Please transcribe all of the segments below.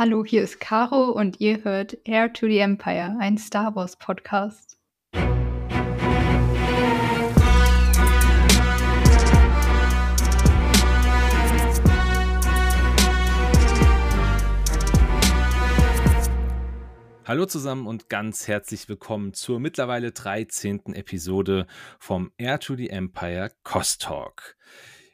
Hallo, hier ist Caro und ihr hört Air to the Empire, ein Star Wars Podcast. Hallo zusammen und ganz herzlich willkommen zur mittlerweile 13. Episode vom Air to the Empire Cost Talk.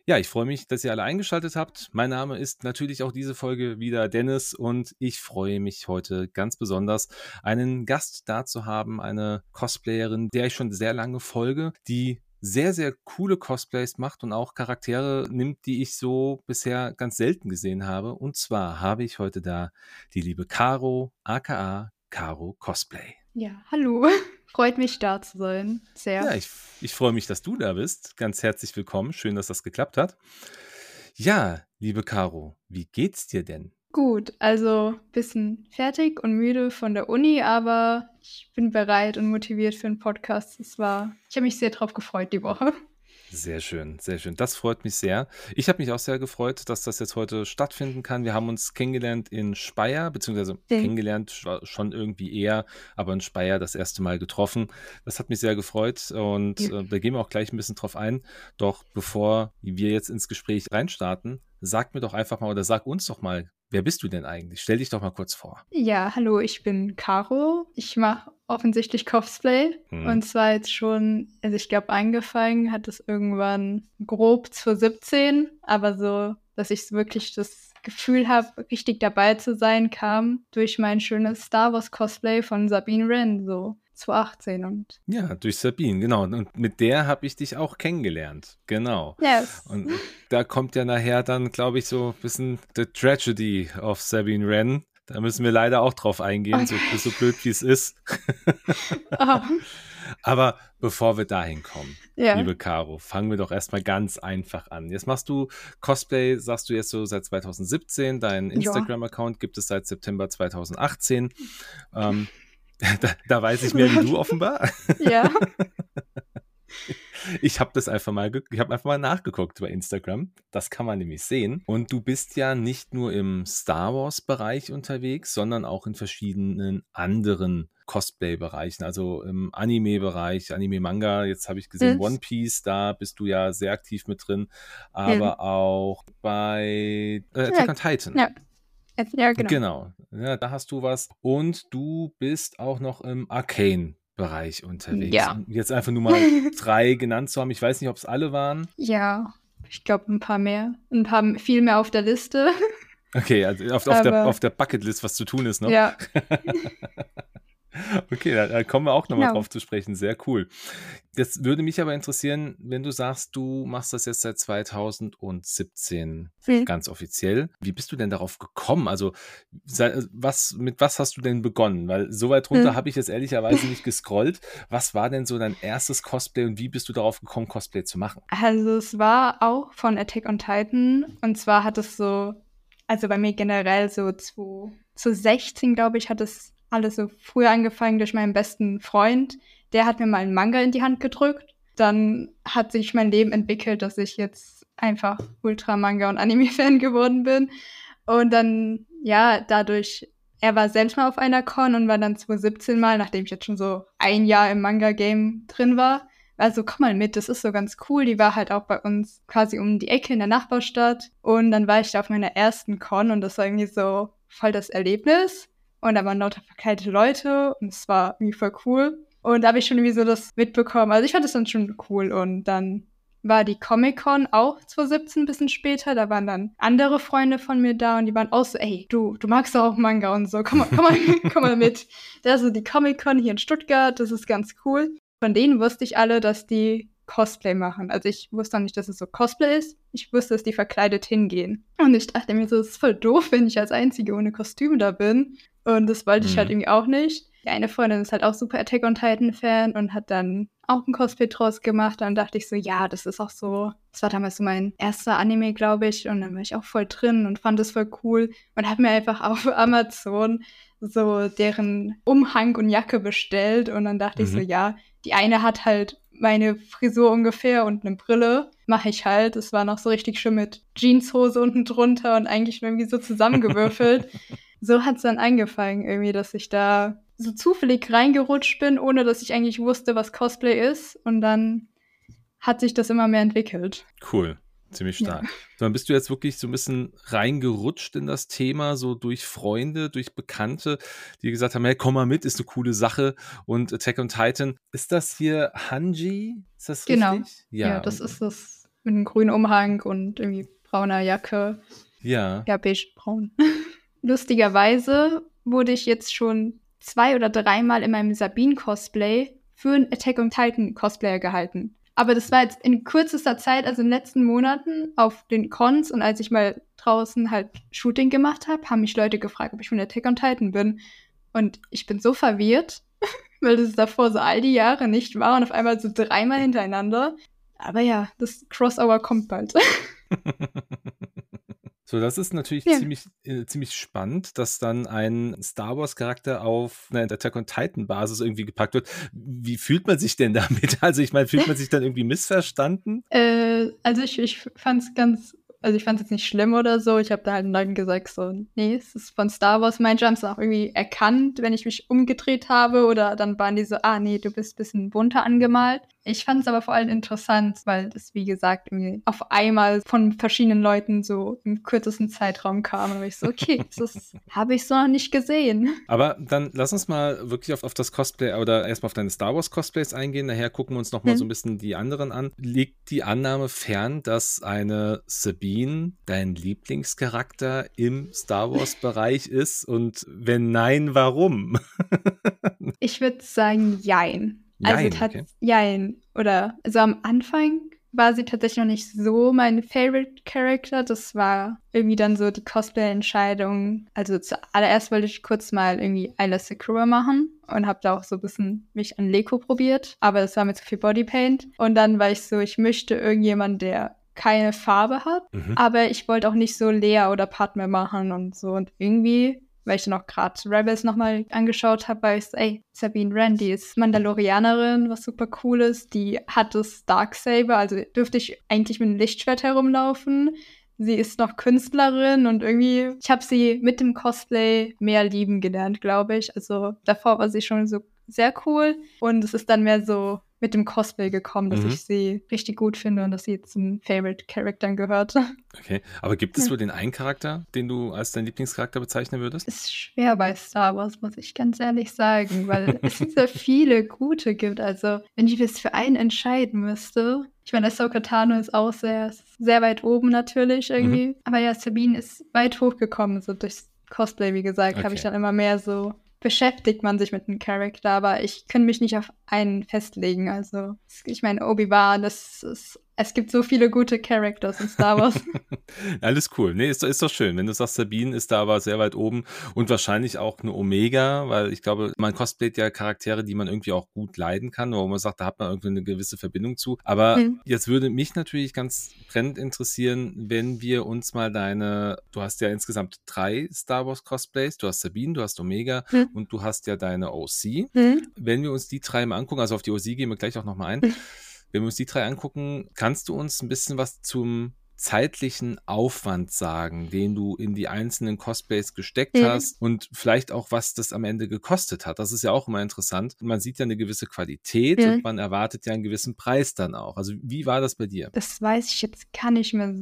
Ja, ich freue mich, dass ihr alle eingeschaltet habt. Mein Name ist natürlich auch diese Folge wieder Dennis und ich freue mich heute ganz besonders, einen Gast da zu haben, eine Cosplayerin, der ich schon sehr lange folge, die sehr, sehr coole Cosplays macht und auch Charaktere nimmt, die ich so bisher ganz selten gesehen habe. Und zwar habe ich heute da die liebe Caro, aka Caro Cosplay. Ja, hallo. Freut mich, da zu sein. Sehr. Ja, ich, ich freue mich, dass du da bist. Ganz herzlich willkommen. Schön, dass das geklappt hat. Ja, liebe Caro, wie geht's dir denn? Gut, also ein bisschen fertig und müde von der Uni, aber ich bin bereit und motiviert für einen Podcast. Es war, ich habe mich sehr drauf gefreut die Woche. Sehr schön, sehr schön. Das freut mich sehr. Ich habe mich auch sehr gefreut, dass das jetzt heute stattfinden kann. Wir haben uns kennengelernt in Speyer, beziehungsweise ja. kennengelernt schon irgendwie eher, aber in Speyer das erste Mal getroffen. Das hat mich sehr gefreut und ja. äh, da gehen wir auch gleich ein bisschen drauf ein. Doch bevor wir jetzt ins Gespräch reinstarten, sag mir doch einfach mal oder sag uns doch mal, Wer bist du denn eigentlich? Stell dich doch mal kurz vor. Ja, hallo, ich bin Caro. Ich mache offensichtlich Cosplay. Hm. Und zwar jetzt schon, also ich glaube, angefangen hat es irgendwann grob 2017, aber so, dass ich wirklich das Gefühl habe, richtig dabei zu sein, kam durch mein schönes Star Wars Cosplay von Sabine Wren. So 2018 und. Ja, durch Sabine, genau. Und mit der habe ich dich auch kennengelernt. Genau. Yes. Und da kommt ja nachher dann, glaube ich, so ein bisschen The Tragedy of Sabine Wren. Da müssen wir leider auch drauf eingehen, okay. so, so, blöd wie es ist. oh. Aber bevor wir dahin kommen, ja. liebe Caro, fangen wir doch erstmal ganz einfach an. Jetzt machst du Cosplay, sagst du jetzt so seit 2017. Dein Instagram-Account gibt es seit September 2018. Ähm, Da, da weiß ich mehr wie du offenbar. Ja. Ich habe das einfach mal, ich habe einfach mal nachgeguckt bei Instagram. Das kann man nämlich sehen. Und du bist ja nicht nur im Star Wars Bereich unterwegs, sondern auch in verschiedenen anderen Cosplay-Bereichen, also im Anime-Bereich, Anime-Manga. Jetzt habe ich gesehen mhm. One Piece, da bist du ja sehr aktiv mit drin, aber mhm. auch bei äh, Attack on Titan. Ja. Ja, genau. Genau. Ja, da hast du was. Und du bist auch noch im Arcane. Bereich unterwegs. Ja. Jetzt einfach nur mal drei genannt zu haben. Ich weiß nicht, ob es alle waren. Ja, ich glaube ein paar mehr. Ein paar viel mehr auf der Liste. Okay, also auf, auf der, auf der Bucketlist, was zu tun ist noch. Ja. Okay, da, da, kommen wir auch nochmal genau. drauf zu sprechen. Sehr cool. Jetzt würde mich aber interessieren, wenn du sagst, du machst das jetzt seit 2017 mhm. ganz offiziell. Wie bist du denn darauf gekommen? Also, was, mit was hast du denn begonnen? Weil so weit runter mhm. habe ich jetzt ehrlicherweise nicht gescrollt. Was war denn so dein erstes Cosplay und wie bist du darauf gekommen, Cosplay zu machen? Also, es war auch von Attack on Titan. Und zwar hat es so, also bei mir generell so zu, zu 16, glaube ich, hat es alles so früher angefangen durch meinen besten Freund. Der hat mir mal einen Manga in die Hand gedrückt. Dann hat sich mein Leben entwickelt, dass ich jetzt einfach Ultra-Manga- und Anime-Fan geworden bin. Und dann, ja, dadurch, er war selbst mal auf einer Con und war dann 2017 mal, nachdem ich jetzt schon so ein Jahr im Manga-Game drin war. Also komm mal mit, das ist so ganz cool. Die war halt auch bei uns quasi um die Ecke in der Nachbarstadt. Und dann war ich da auf meiner ersten Con und das war irgendwie so voll das Erlebnis. Und da waren lauter verkleidete Leute und es war irgendwie voll cool. Und da habe ich schon irgendwie so das mitbekommen. Also ich fand es dann schon cool. Und dann war die Comic-Con auch 2017 ein bisschen später. Da waren dann andere Freunde von mir da und die waren auch so, ey, du, du magst doch auch Manga und so, komm mal, komm mal, komm mal mit. Da ist die Comic-Con hier in Stuttgart, das ist ganz cool. Von denen wusste ich alle, dass die Cosplay machen. Also ich wusste auch nicht, dass es so Cosplay ist. Ich wusste, dass die verkleidet hingehen. Und ich dachte mir so, es ist voll doof, wenn ich als Einzige ohne Kostüm da bin. Und das wollte ich halt mhm. irgendwie auch nicht. Die eine Freundin ist halt auch super Attack on Titan Fan und hat dann auch ein Cosplay draus gemacht. Dann dachte ich so, ja, das ist auch so. Das war damals so mein erster Anime, glaube ich. Und dann war ich auch voll drin und fand es voll cool und habe mir einfach auf Amazon so deren Umhang und Jacke bestellt. Und dann dachte mhm. ich so, mhm. ja, die eine hat halt meine Frisur ungefähr und eine Brille mache ich halt. Es war noch so richtig schön mit Jeanshose unten drunter und eigentlich irgendwie so zusammengewürfelt. so hat es dann angefangen, irgendwie, dass ich da so zufällig reingerutscht bin, ohne dass ich eigentlich wusste, was Cosplay ist. Und dann hat sich das immer mehr entwickelt. Cool. Ziemlich stark. Ja. Dann bist du jetzt wirklich so ein bisschen reingerutscht in das Thema, so durch Freunde, durch Bekannte, die gesagt haben, hey, komm mal mit, ist eine coole Sache. Und Attack on Titan, ist das hier Hanji? Ist das genau. richtig? Genau. Ja. ja, das ist das mit einem grünen Umhang und irgendwie brauner Jacke. Ja. Ja, beige-braun. Lustigerweise wurde ich jetzt schon zwei oder dreimal in meinem Sabine-Cosplay für einen Attack on Titan Cosplayer gehalten. Aber das war jetzt in kürzester Zeit, also in den letzten Monaten auf den Cons und als ich mal draußen halt Shooting gemacht habe, haben mich Leute gefragt, ob ich von Attack on Titan bin. Und ich bin so verwirrt, weil das davor so all die Jahre nicht war und auf einmal so dreimal hintereinander. Aber ja, das Crossover kommt bald. So, das ist natürlich ja. ziemlich, äh, ziemlich spannend, dass dann ein Star Wars-Charakter auf eine Attack on Titan-Basis irgendwie gepackt wird. Wie fühlt man sich denn damit? Also, ich meine, fühlt man sich dann irgendwie missverstanden? Äh, also, ich, ich fand es ganz also ich fand es jetzt nicht schlimm oder so. Ich habe da halt Leuten gesagt, so, nee, es ist von Star Wars. Mein Jumps auch irgendwie erkannt, wenn ich mich umgedreht habe. Oder dann waren die so, ah nee, du bist ein bisschen bunter angemalt. Ich fand es aber vor allem interessant, weil das, wie gesagt, irgendwie auf einmal von verschiedenen Leuten so im kürzesten Zeitraum kam. Und ich so, okay, das habe ich so noch nicht gesehen. Aber dann lass uns mal wirklich auf, auf das Cosplay oder erstmal auf deine Star Wars Cosplays eingehen. Nachher gucken wir uns nochmal hm. so ein bisschen die anderen an. Liegt die Annahme fern, dass eine Sabine dein Lieblingscharakter im Star Wars Bereich ist? Und wenn nein, warum? ich würde sagen, jein. Also jein, okay. jein. Oder also am Anfang war sie tatsächlich noch nicht so mein Favorite Character. Das war irgendwie dann so die Cosplay-Entscheidung. Also zuallererst wollte ich kurz mal irgendwie Ayla Sakura machen und habe da auch so ein bisschen mich an Leko probiert. Aber das war mir zu viel Bodypaint. Und dann war ich so, ich möchte irgendjemand, der keine Farbe hat. Mhm. Aber ich wollte auch nicht so Lea oder Padme machen und so. Und irgendwie weil ich dann auch gerade Rebels nochmal angeschaut habe, weil ich so, ey, Sabine Randy ist Mandalorianerin, was super cool ist. Die hat das Darksaber, also dürfte ich eigentlich mit einem Lichtschwert herumlaufen. Sie ist noch Künstlerin und irgendwie, ich habe sie mit dem Cosplay mehr lieben gelernt, glaube ich. Also davor war sie schon so sehr cool und es ist dann mehr so mit dem Cosplay gekommen, dass mhm. ich sie richtig gut finde und dass sie zum Favorite Charaktern gehört. Okay, aber gibt es wohl den einen Charakter, den du als dein Lieblingscharakter bezeichnen würdest? Ist schwer bei Star Wars, muss ich ganz ehrlich sagen, weil es sehr viele gute gibt. Also, wenn ich jetzt für einen entscheiden müsste, ich meine, Ahsoka Tano ist auch sehr, sehr weit oben natürlich irgendwie. Mhm. Aber ja, Sabine ist weit hochgekommen, so durchs Cosplay, wie gesagt, okay. habe ich dann immer mehr so beschäftigt man sich mit einem Charakter, aber ich kann mich nicht auf einen festlegen. Also, ich meine, Obi-Wan, das ist es gibt so viele gute Characters in Star Wars. Alles cool. Nee, ist, ist doch schön. Wenn du sagst, Sabine ist da aber sehr weit oben und wahrscheinlich auch eine Omega, weil ich glaube, man cosplayt ja Charaktere, die man irgendwie auch gut leiden kann, wo man sagt, da hat man irgendwie eine gewisse Verbindung zu. Aber mhm. jetzt würde mich natürlich ganz brennend interessieren, wenn wir uns mal deine, du hast ja insgesamt drei Star Wars Cosplays, du hast Sabine, du hast Omega mhm. und du hast ja deine OC. Mhm. Wenn wir uns die drei mal angucken, also auf die OC gehen wir gleich auch nochmal ein. Wenn wir uns die drei angucken, kannst du uns ein bisschen was zum zeitlichen Aufwand sagen, den du in die einzelnen Cosplays gesteckt mhm. hast und vielleicht auch, was das am Ende gekostet hat. Das ist ja auch immer interessant. Man sieht ja eine gewisse Qualität mhm. und man erwartet ja einen gewissen Preis dann auch. Also wie war das bei dir? Das weiß ich jetzt gar nicht mehr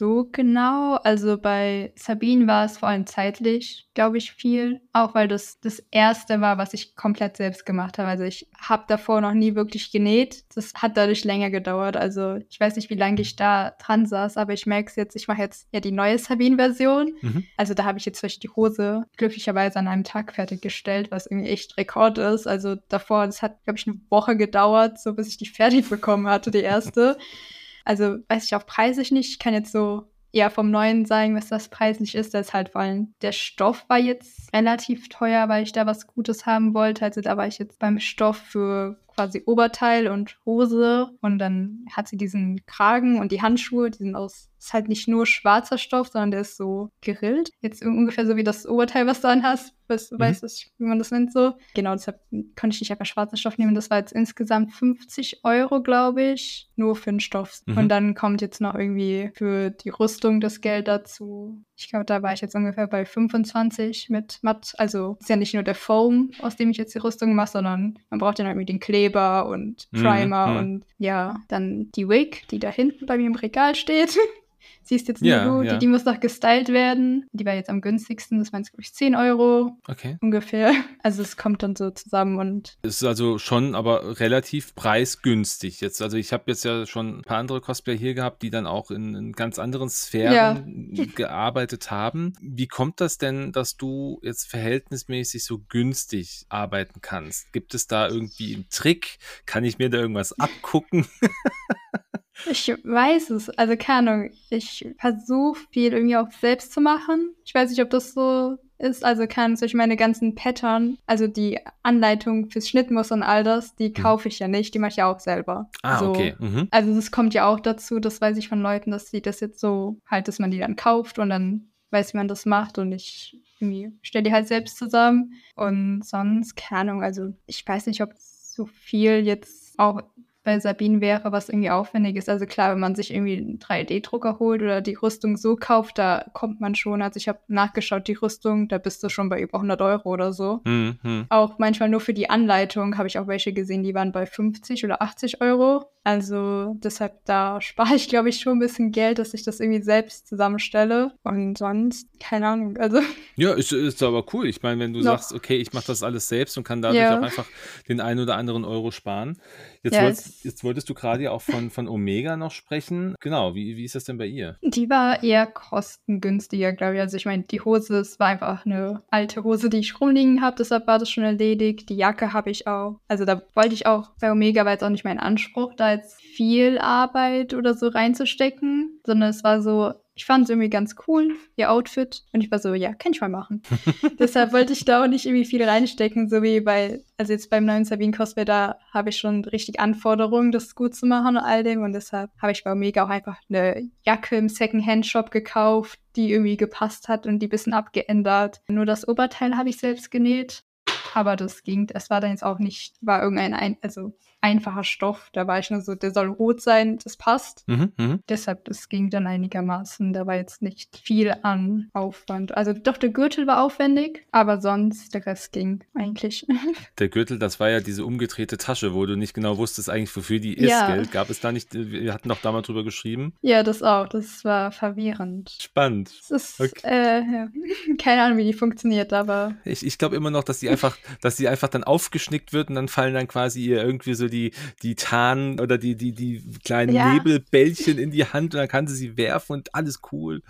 so genau. Also bei Sabine war es vor allem zeitlich, glaube ich, viel. Auch weil das das erste war, was ich komplett selbst gemacht habe. Also ich habe davor noch nie wirklich genäht. Das hat dadurch länger gedauert. Also ich weiß nicht, wie lange ich da dran saß, aber ich merke es jetzt, ich mache jetzt ja die neue Sabine-Version. Mhm. Also da habe ich jetzt Beispiel die Hose glücklicherweise an einem Tag fertiggestellt, was irgendwie echt Rekord ist. Also davor, das hat, glaube ich, eine Woche gedauert, so bis ich die fertig bekommen hatte, die erste. also weiß ich auch preislich nicht. Ich kann jetzt so eher vom Neuen sagen, was das preislich ist. Das ist halt vor allem, der Stoff war jetzt relativ teuer, weil ich da was Gutes haben wollte. Also da war ich jetzt beim Stoff für quasi Oberteil und Hose und dann hat sie diesen Kragen und die Handschuhe, die sind aus, ist halt nicht nur schwarzer Stoff, sondern der ist so gerillt. Jetzt ungefähr so wie das Oberteil, was du anhast, weißt, mhm. weißt du, wie man das nennt so. Genau, deshalb konnte ich nicht einfach schwarzen Stoff nehmen. Das war jetzt insgesamt 50 Euro, glaube ich, nur für den Stoff. Mhm. Und dann kommt jetzt noch irgendwie für die Rüstung das Geld dazu. Ich glaube, da war ich jetzt ungefähr bei 25 mit Matt. Also ist ja nicht nur der Foam, aus dem ich jetzt die Rüstung mache, sondern man braucht ja noch irgendwie den Kleber und Mhm, Primer mhm. und ja, dann die Wig, die da hinten bei mir im Regal steht. Sie ist jetzt Ja, gut, ja. die, die muss noch gestylt werden. Die war jetzt am günstigsten, das waren jetzt, glaube ich, 10 Euro Okay. ungefähr. Also es kommt dann so zusammen und Es ist also schon aber relativ preisgünstig. Jetzt, also ich habe jetzt ja schon ein paar andere Cosplayer hier gehabt, die dann auch in, in ganz anderen Sphären gearbeitet haben. Wie kommt das denn, dass du jetzt verhältnismäßig so günstig arbeiten kannst? Gibt es da irgendwie einen Trick? Kann ich mir da irgendwas abgucken? Ich weiß es. Also keine Ahnung. Ich versuche viel irgendwie auch selbst zu machen. Ich weiß nicht, ob das so ist. Also kann durch meine ganzen Pattern, also die Anleitung fürs Schnittmuster und all das, die kaufe ich ja nicht. Die mache ich ja auch selber. Ah, so. okay. Mhm. Also das kommt ja auch dazu, das weiß ich von Leuten, dass sie das jetzt so halt, dass man die dann kauft und dann weiß, wie man das macht und ich irgendwie stelle die halt selbst zusammen. Und sonst, keine Ahnung, also ich weiß nicht, ob so viel jetzt auch bei Sabine wäre, was irgendwie aufwendig ist. Also klar, wenn man sich irgendwie einen 3D-Drucker holt oder die Rüstung so kauft, da kommt man schon. Also ich habe nachgeschaut, die Rüstung, da bist du schon bei über 100 Euro oder so. Mhm. mhm. Auch manchmal nur für die Anleitung habe ich auch welche gesehen, die waren bei 50 oder 80 Euro. Also deshalb, da spare ich, glaube ich, schon ein bisschen Geld, dass ich das irgendwie selbst zusammenstelle. Und sonst, keine Ahnung, also Ja, ist, ist aber cool. Ich meine, wenn du Noch. sagst, okay, ich mache das alles selbst und kann dadurch Ja. auch einfach den einen oder anderen Euro sparen. Jetzt, Ja, wolltest, es- jetzt wolltest du gerade ja auch von, von Omega noch sprechen. Genau, wie, wie ist das denn bei ihr? die war eher kostengünstiger, glaube ich. Also ich meine, die Hose, es war einfach eine alte Hose, die ich rumliegen habe, deshalb war das schon erledigt. Die Jacke habe ich auch. Also da wollte ich auch, bei Omega war jetzt auch nicht mein Anspruch, da jetzt viel Arbeit oder so reinzustecken, sondern es war so, ich fand es irgendwie ganz cool, ihr Outfit. Und ich war so, ja, kann ich mal machen. Deshalb wollte ich da auch nicht irgendwie viel reinstecken, so wie bei, also jetzt beim neuen Sabine Cosplay, da habe ich schon richtig Anforderungen, das gut zu machen und all dem. Und deshalb habe ich bei Omega auch einfach eine Jacke im Second-Hand-Shop gekauft, die irgendwie gepasst hat und die ein bisschen abgeändert. Nur das Oberteil habe ich selbst genäht. Aber das ging, das war dann jetzt auch nicht, war irgendein, ein, also einfacher Stoff. Da war ich nur so, der soll rot sein, das passt. Mhm, mhm. Deshalb, das ging dann einigermaßen. Da war jetzt nicht viel an Aufwand. Also doch, der Gürtel war aufwendig, aber sonst, der Rest ging eigentlich. Der Gürtel, das war ja diese umgedrehte Tasche, wo du nicht genau wusstest eigentlich, wofür die ist, Ja. gell? Gab es da nicht, wir hatten doch damals drüber geschrieben. ja, das auch. Das war verwirrend. Spannend. Ist, Okay. äh, ja. keine Ahnung, wie die funktioniert, aber Ich, ich glaube immer noch, dass die einfach, dass die einfach dann aufgeschnickt wird und dann fallen dann quasi ihr irgendwie so die, die Tarn oder die, die, die kleinen Ja. Nebelbällchen in die Hand und dann kann sie sie werfen und alles cool.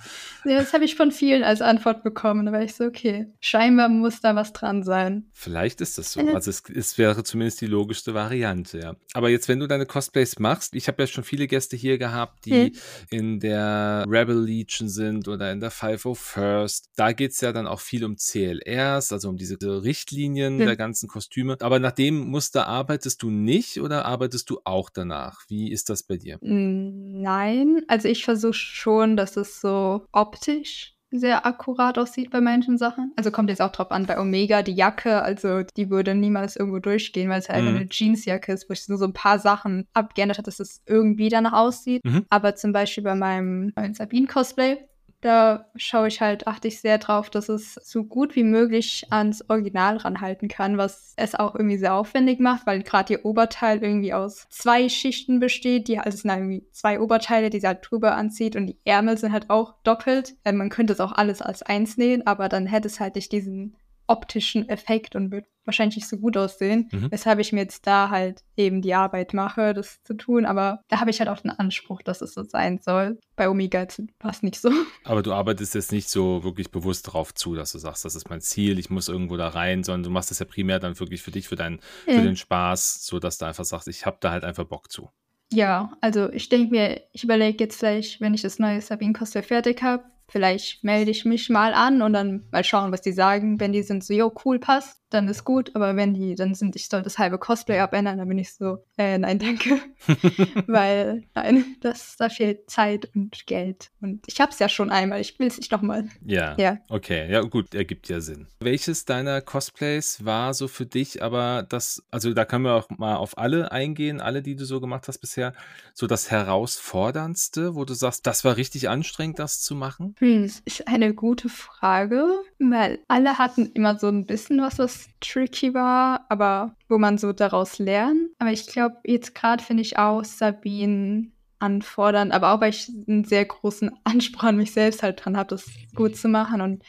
ja, das habe ich von vielen als Antwort bekommen. Da war ich so, okay, scheinbar muss da was dran sein. Vielleicht ist das so. Also es, es wäre zumindest die logischste Variante, ja. Aber jetzt, wenn du deine Cosplays machst, ich habe ja schon viele Gäste hier gehabt, die Mhm. in der Rebel Legion sind oder in der 501st. Da geht's ja dann auch viel um CLRs, also um diese Richtlinien Mhm. der ganzen Kostüme. Aber nach dem Muster arbeitest du nicht oder arbeitest du auch danach? Wie ist das bei dir? Mm, Nein, also ich versuche schon, dass es so optisch sehr akkurat aussieht bei manchen Sachen. Also kommt jetzt auch drauf an, bei Omega die Jacke, also die würde niemals irgendwo durchgehen, weil es halt Mhm. eine Jeansjacke ist, wo ich nur so ein paar Sachen abgeändert habe, dass es irgendwie danach aussieht. Mhm. Aber zum Beispiel bei meinem neuen Sabine-Cosplay, da schaue ich halt, achte ich sehr drauf, dass es so gut wie möglich ans Original ranhalten kann, was es auch irgendwie sehr aufwendig macht, weil gerade ihr Oberteil irgendwie aus zwei Schichten besteht. Die, also es sind irgendwie zwei Oberteile, die sie halt drüber anzieht und die Ärmel sind halt auch doppelt. Äh, man könnte es auch alles als eins nähen, aber dann hätte es halt nicht diesen optischen Effekt und wird wahrscheinlich nicht so gut aussehen, Mhm. weshalb ich mir jetzt da halt eben die Arbeit mache, das zu tun. Aber da habe ich halt auch den Anspruch, dass es so sein soll. Bei Omega war es nicht so. Aber du arbeitest jetzt nicht so wirklich bewusst darauf zu, dass du sagst, das ist mein Ziel, ich muss irgendwo da rein, sondern du machst das ja primär dann wirklich für dich, für deinen, für Ja. den Spaß, so dass du einfach sagst, ich habe da halt einfach Bock zu. Ja, also ich denke mir, ich überlege jetzt vielleicht, wenn ich das neue Sabine Cosplay fertig habe, vielleicht melde ich mich mal an und dann mal schauen, was die sagen. Wenn die sind so, jo, cool, passt, dann ist gut, aber wenn die dann sind, ich soll das halbe Cosplay abändern, dann bin ich so, äh, nein, danke. Weil, nein, das, da fehlt Zeit und Geld. Und ich hab's ja schon einmal, ich will es nicht nochmal. Ja. Ja. Okay, ja, gut, ergibt ja Sinn. Welches deiner Cosplays war so für dich, aber das, also da können wir auch mal auf alle eingehen, alle, die du so gemacht hast bisher, so das herausforderndste, wo du sagst, das war richtig anstrengend, das zu machen? Hm, das ist eine gute Frage, weil alle hatten immer so ein bisschen was, was tricky war, aber wo man so daraus lernt. Aber ich glaube, jetzt gerade finde ich auch Sabine anfordern, aber auch weil ich einen sehr großen Anspruch an mich selbst halt dran habe, das gut zu machen und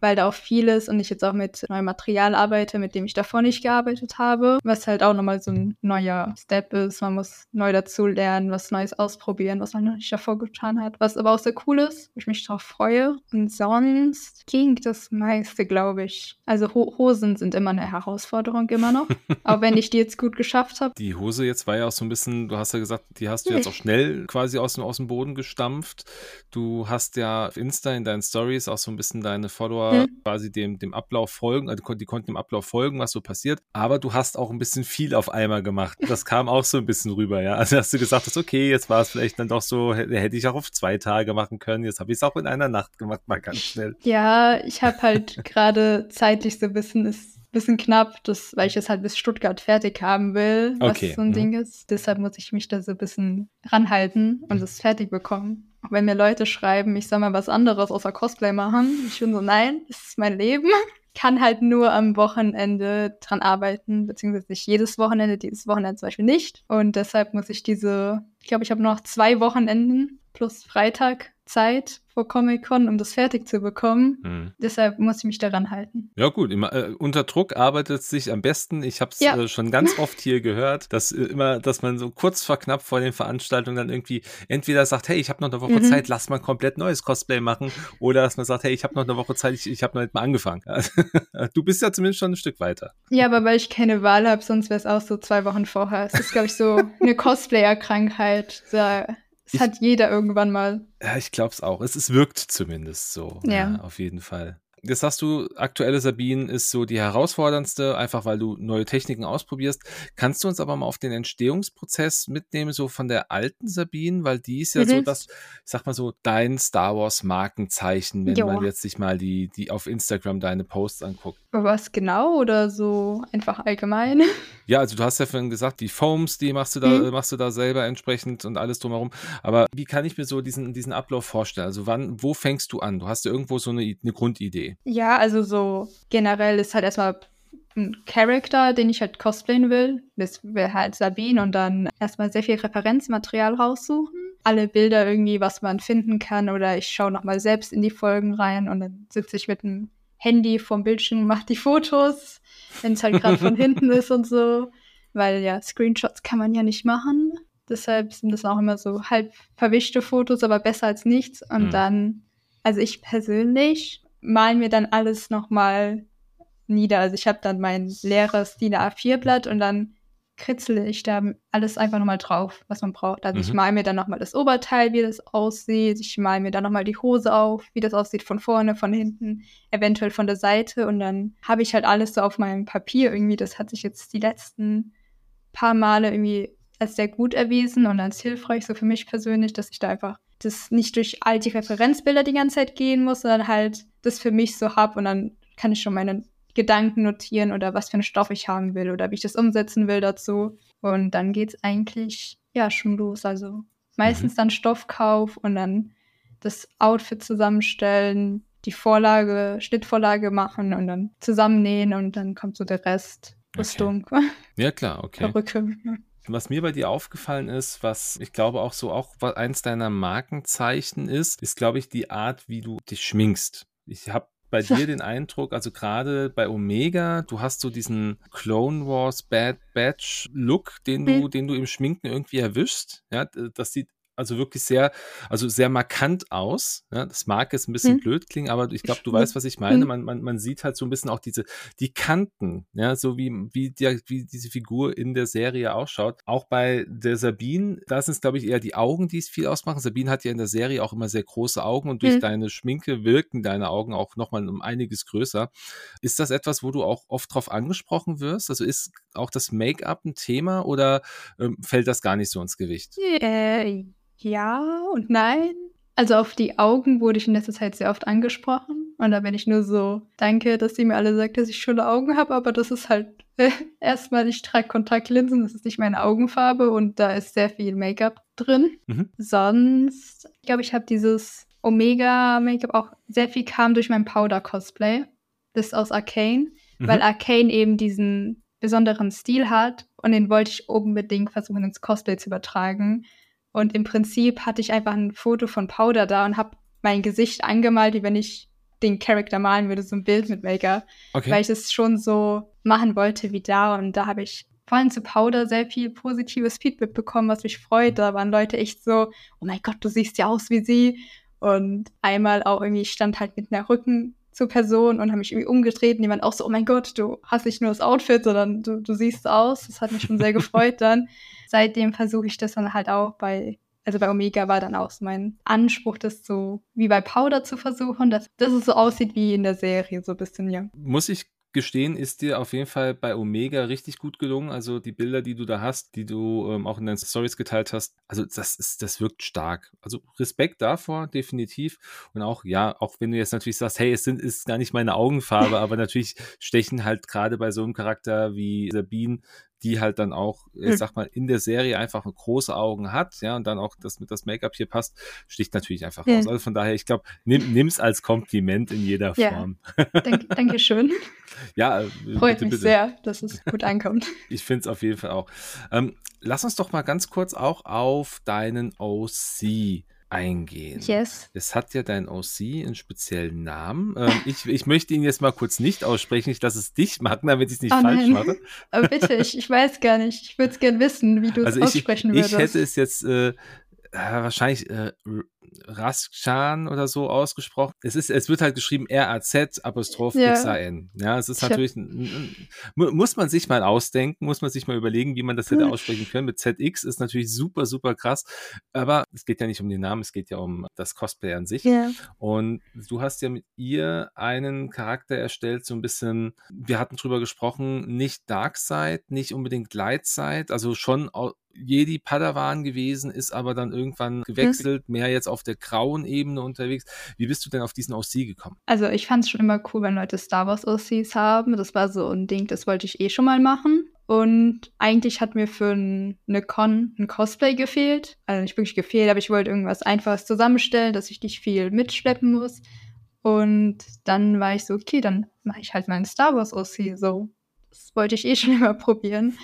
weil da auch vieles und ich jetzt auch mit neuem Material arbeite, mit dem ich davor nicht gearbeitet habe, was halt auch nochmal so ein neuer Step ist. Man muss neu dazu lernen, was Neues ausprobieren, was man noch nicht davor getan hat, was aber auch sehr cool ist, wo ich mich darauf freue. Und sonst ging das meiste, glaube ich. Also Ho Hosen sind immer eine Herausforderung, immer noch. auch wenn ich die jetzt gut geschafft habe. Die Hose jetzt war ja auch so ein bisschen, du hast ja gesagt, die hast du jetzt auch schnell quasi aus dem, aus dem Boden gestampft. Du hast ja auf Insta in deinen Stories auch so ein bisschen deine Follower mhm. quasi dem, dem Ablauf folgen, also die konnten dem Ablauf folgen, was so passiert. Aber du hast auch ein bisschen viel auf einmal gemacht. Das kam auch so ein bisschen rüber, ja. Also hast du gesagt hast, okay, jetzt war es vielleicht dann doch so, hätte ich auch auf zwei Tage machen können. Jetzt habe ich es auch in einer Nacht gemacht, mal ganz schnell. Ja, ich habe halt gerade zeitlich so ein bisschen ist bisschen knapp, das, weil ich es halt bis Stuttgart fertig haben will, was okay. so ein mhm. Ding ist. Deshalb muss ich mich da so ein bisschen ranhalten und es fertig bekommen. Wenn mir Leute schreiben, ich soll mal was anderes außer Cosplay machen. Ich bin so, nein, das ist mein Leben. Kann halt nur am Wochenende dran arbeiten, beziehungsweise nicht jedes Wochenende, dieses Wochenende zum Beispiel nicht. Und deshalb muss ich diese, ich glaube, ich habe noch zwei Wochenenden plus Freitag Zeit vor Comic-Con, um das fertig zu bekommen. Mhm. Deshalb muss ich mich daran halten. Ja gut, immer, äh, unter Druck arbeitet es sich am besten. Ich habe es ja. äh, schon ganz oft hier gehört, dass äh, immer, dass man so kurz vor knapp vor den Veranstaltungen dann irgendwie entweder sagt, hey, ich habe noch eine Woche mhm. Zeit, lass mal komplett neues Cosplay machen, oder dass man sagt, hey, ich habe noch eine Woche Zeit, ich, ich habe noch nicht mal angefangen. du bist ja zumindest schon ein Stück weiter. Ja, aber weil ich keine Wahl habe, sonst wäre es auch so zwei Wochen vorher. Es ist, glaube ich, so eine Cosplayer-Krankheit. Da das ich, hat jeder irgendwann mal. Ja, ich glaube es auch. Es, es wirkt zumindest so. Ja. ja. Auf jeden Fall. Jetzt sagst du, aktuelle Sabine ist so die herausforderndste, einfach weil du neue Techniken ausprobierst. Kannst du uns aber mal auf den Entstehungsprozess mitnehmen, so von der alten Sabine, weil die ist ja mhm. so das, ich sag mal so, dein Star Wars Markenzeichen, wenn jo. man jetzt sich mal die, die auf Instagram deine Posts anguckt. Was genau oder so einfach allgemein? Ja, also du hast ja vorhin gesagt, die Foams, die machst du da, mhm. machst du da selber entsprechend und alles drumherum. Aber wie kann ich mir so diesen, diesen Ablauf vorstellen? Also wann, wo fängst du an? Du hast ja irgendwo so eine, eine Grundidee. Ja, also so generell ist halt erstmal ein Charakter, den ich halt cosplayen will. Das wäre halt Sabine und dann erstmal sehr viel Referenzmaterial raussuchen. Alle Bilder irgendwie, was man finden kann oder ich schaue nochmal selbst in die Folgen rein und dann sitze ich mit dem Handy vom Bildschirm, macht die Fotos, wenn es halt gerade von hinten ist und so. Weil ja, Screenshots kann man ja nicht machen. Deshalb sind das auch immer so halb verwischte Fotos, aber besser als nichts. Und mhm. dann, also ich persönlich mal mir dann alles nochmal nieder. Also ich habe dann mein leeres DIN A4-Blatt und dann kritzle ich da alles einfach nochmal drauf, was man braucht. Also mhm. ich male mir dann nochmal das Oberteil, wie das aussieht. Ich male mir dann nochmal die Hose auf, wie das aussieht von vorne, von hinten, eventuell von der Seite. Und dann habe ich halt alles so auf meinem Papier irgendwie. Das hat sich jetzt die letzten paar Male irgendwie als sehr gut erwiesen und als hilfreich, so für mich persönlich, dass ich da einfach das nicht durch all die Referenzbilder die ganze Zeit gehen muss, sondern halt das für mich so habe und dann kann ich schon meine Gedanken notieren oder was für einen Stoff ich haben will oder wie ich das umsetzen will dazu. Und dann geht es eigentlich ja schon los. Also meistens mhm. dann Stoffkauf und dann das Outfit zusammenstellen, die Vorlage, Schnittvorlage machen und dann zusammennähen und dann kommt so der Rest. Rüstung. Okay. Ja, klar, okay. Perücke. Was mir bei dir aufgefallen ist, was ich glaube auch so auch eins deiner Markenzeichen ist, ist, glaube ich, die Art, wie du dich schminkst. Ich habe bei dir den Eindruck, also gerade bei Omega, du hast so diesen Clone Wars Bad Batch Look, den du, mhm. den du im Schminken irgendwie erwischst. Ja, das sieht also wirklich sehr, also sehr markant aus. Ja, das mag jetzt ein bisschen hm. blöd klingen, aber ich glaube, du weißt, was ich meine. Hm. Man, man, man sieht halt so ein bisschen auch diese, die Kanten, ja, so wie, wie, der, wie diese Figur in der Serie ausschaut. Auch bei der Sabine, da sind es, glaube ich, eher die Augen, die es viel ausmachen. Sabine hat ja in der Serie auch immer sehr große Augen und durch hm. deine Schminke wirken deine Augen auch nochmal um einiges größer. Ist das etwas, wo du auch oft drauf angesprochen wirst? Also ist auch das Make-up ein Thema oder ähm, fällt das gar nicht so ins Gewicht? Äh, ja und nein. Also auf die Augen wurde ich in letzter Zeit sehr oft angesprochen. Und da bin ich nur so, danke, dass sie mir alle sagt, dass ich schöne Augen habe, aber das ist halt äh, erstmal, ich trage Kontaktlinsen, das ist nicht meine Augenfarbe und da ist sehr viel Make-up drin. Mhm. Sonst, ich glaube, ich habe dieses Omega-Make-up auch sehr viel kam durch mein Powder-Cosplay. Das ist aus Arcane, mhm. weil Arcane eben diesen besonderen Stil hat und den wollte ich unbedingt versuchen ins Cosplay zu übertragen. Und im Prinzip hatte ich einfach ein Foto von Powder da und habe mein Gesicht angemalt, wie wenn ich den Charakter malen würde, so ein Bild mit Maker, okay. weil ich es schon so machen wollte wie da. Und da habe ich vor allem zu Powder sehr viel positives Feedback bekommen, was mich freut. Da waren Leute echt so, oh mein Gott, du siehst ja aus wie sie. Und einmal auch irgendwie stand halt mit einer Rücken zur Person und habe mich irgendwie umgedreht und jemand auch so, oh mein Gott, du hast nicht nur das Outfit, sondern du, du siehst aus. Das hat mich schon sehr gefreut dann. Seitdem versuche ich das dann halt auch bei, also bei Omega war dann auch so mein Anspruch, das so wie bei Powder zu versuchen, dass, dass es so aussieht wie in der Serie, so ein bisschen, ja. Muss ich gestehen, ist dir auf jeden Fall bei Omega richtig gut gelungen. Also die Bilder, die du da hast, die du ähm, auch in deinen Stories geteilt hast, also das ist, das wirkt stark. Also Respekt davor, definitiv. Und auch, ja, auch wenn du jetzt natürlich sagst, hey, es sind, ist gar nicht meine Augenfarbe, aber natürlich stechen halt gerade bei so einem Charakter wie Sabine die halt dann auch, ich hm. sag mal, in der Serie einfach große Augen hat, ja, und dann auch das mit das Make-up hier passt, sticht natürlich einfach ja. raus. Also von daher, ich glaube, nimm, nimm's als Kompliment in jeder ja. Form. Dank, Dankeschön. ja, äh, freut bitte, mich bitte. sehr, dass es gut ankommt. ich finde es auf jeden Fall auch. Ähm, lass uns doch mal ganz kurz auch auf deinen OC eingehen. Yes. Es hat ja dein OC einen speziellen Namen. Ähm, ich, ich möchte ihn jetzt mal kurz nicht aussprechen, ich lasse es dich machen, damit ich es nicht oh, falsch nein. mache. Aber bitte, ich, ich weiß gar nicht. Ich würde es gerne wissen, wie du also es aussprechen würdest. Ich hätte es jetzt äh, wahrscheinlich äh, Raskchan oder so ausgesprochen. Es ist, es wird halt geschrieben R-A-Z Apostroph ja. X-A-N. Ja, es ist natürlich, muss man sich mal ausdenken, muss man sich mal überlegen, wie man das hätte aussprechen können. Mit ZX ist natürlich super, super krass. Aber es geht ja nicht um den Namen, es geht ja um das Cosplay an sich. Ja. Und du hast ja mit ihr einen Charakter erstellt, so ein bisschen, wir hatten drüber gesprochen, nicht Darkseid, nicht unbedingt Lightside, also schon Jedi Padawan gewesen, ist aber dann irgendwann hm. gewechselt, hm. mehr jetzt auf der grauen Ebene unterwegs. Wie bist du denn auf diesen OC gekommen? Also ich fand es schon immer cool, wenn Leute Star Wars OCs haben. Das war so ein Ding, das wollte ich eh schon mal machen. Und eigentlich hat mir für eine Con ein Cosplay gefehlt. Also nicht wirklich gefehlt, aber ich wollte irgendwas Einfaches zusammenstellen, dass ich nicht viel mitschleppen muss. Und dann war ich so, okay, dann mache ich halt meinen Star Wars OC so. Das wollte ich eh schon immer probieren.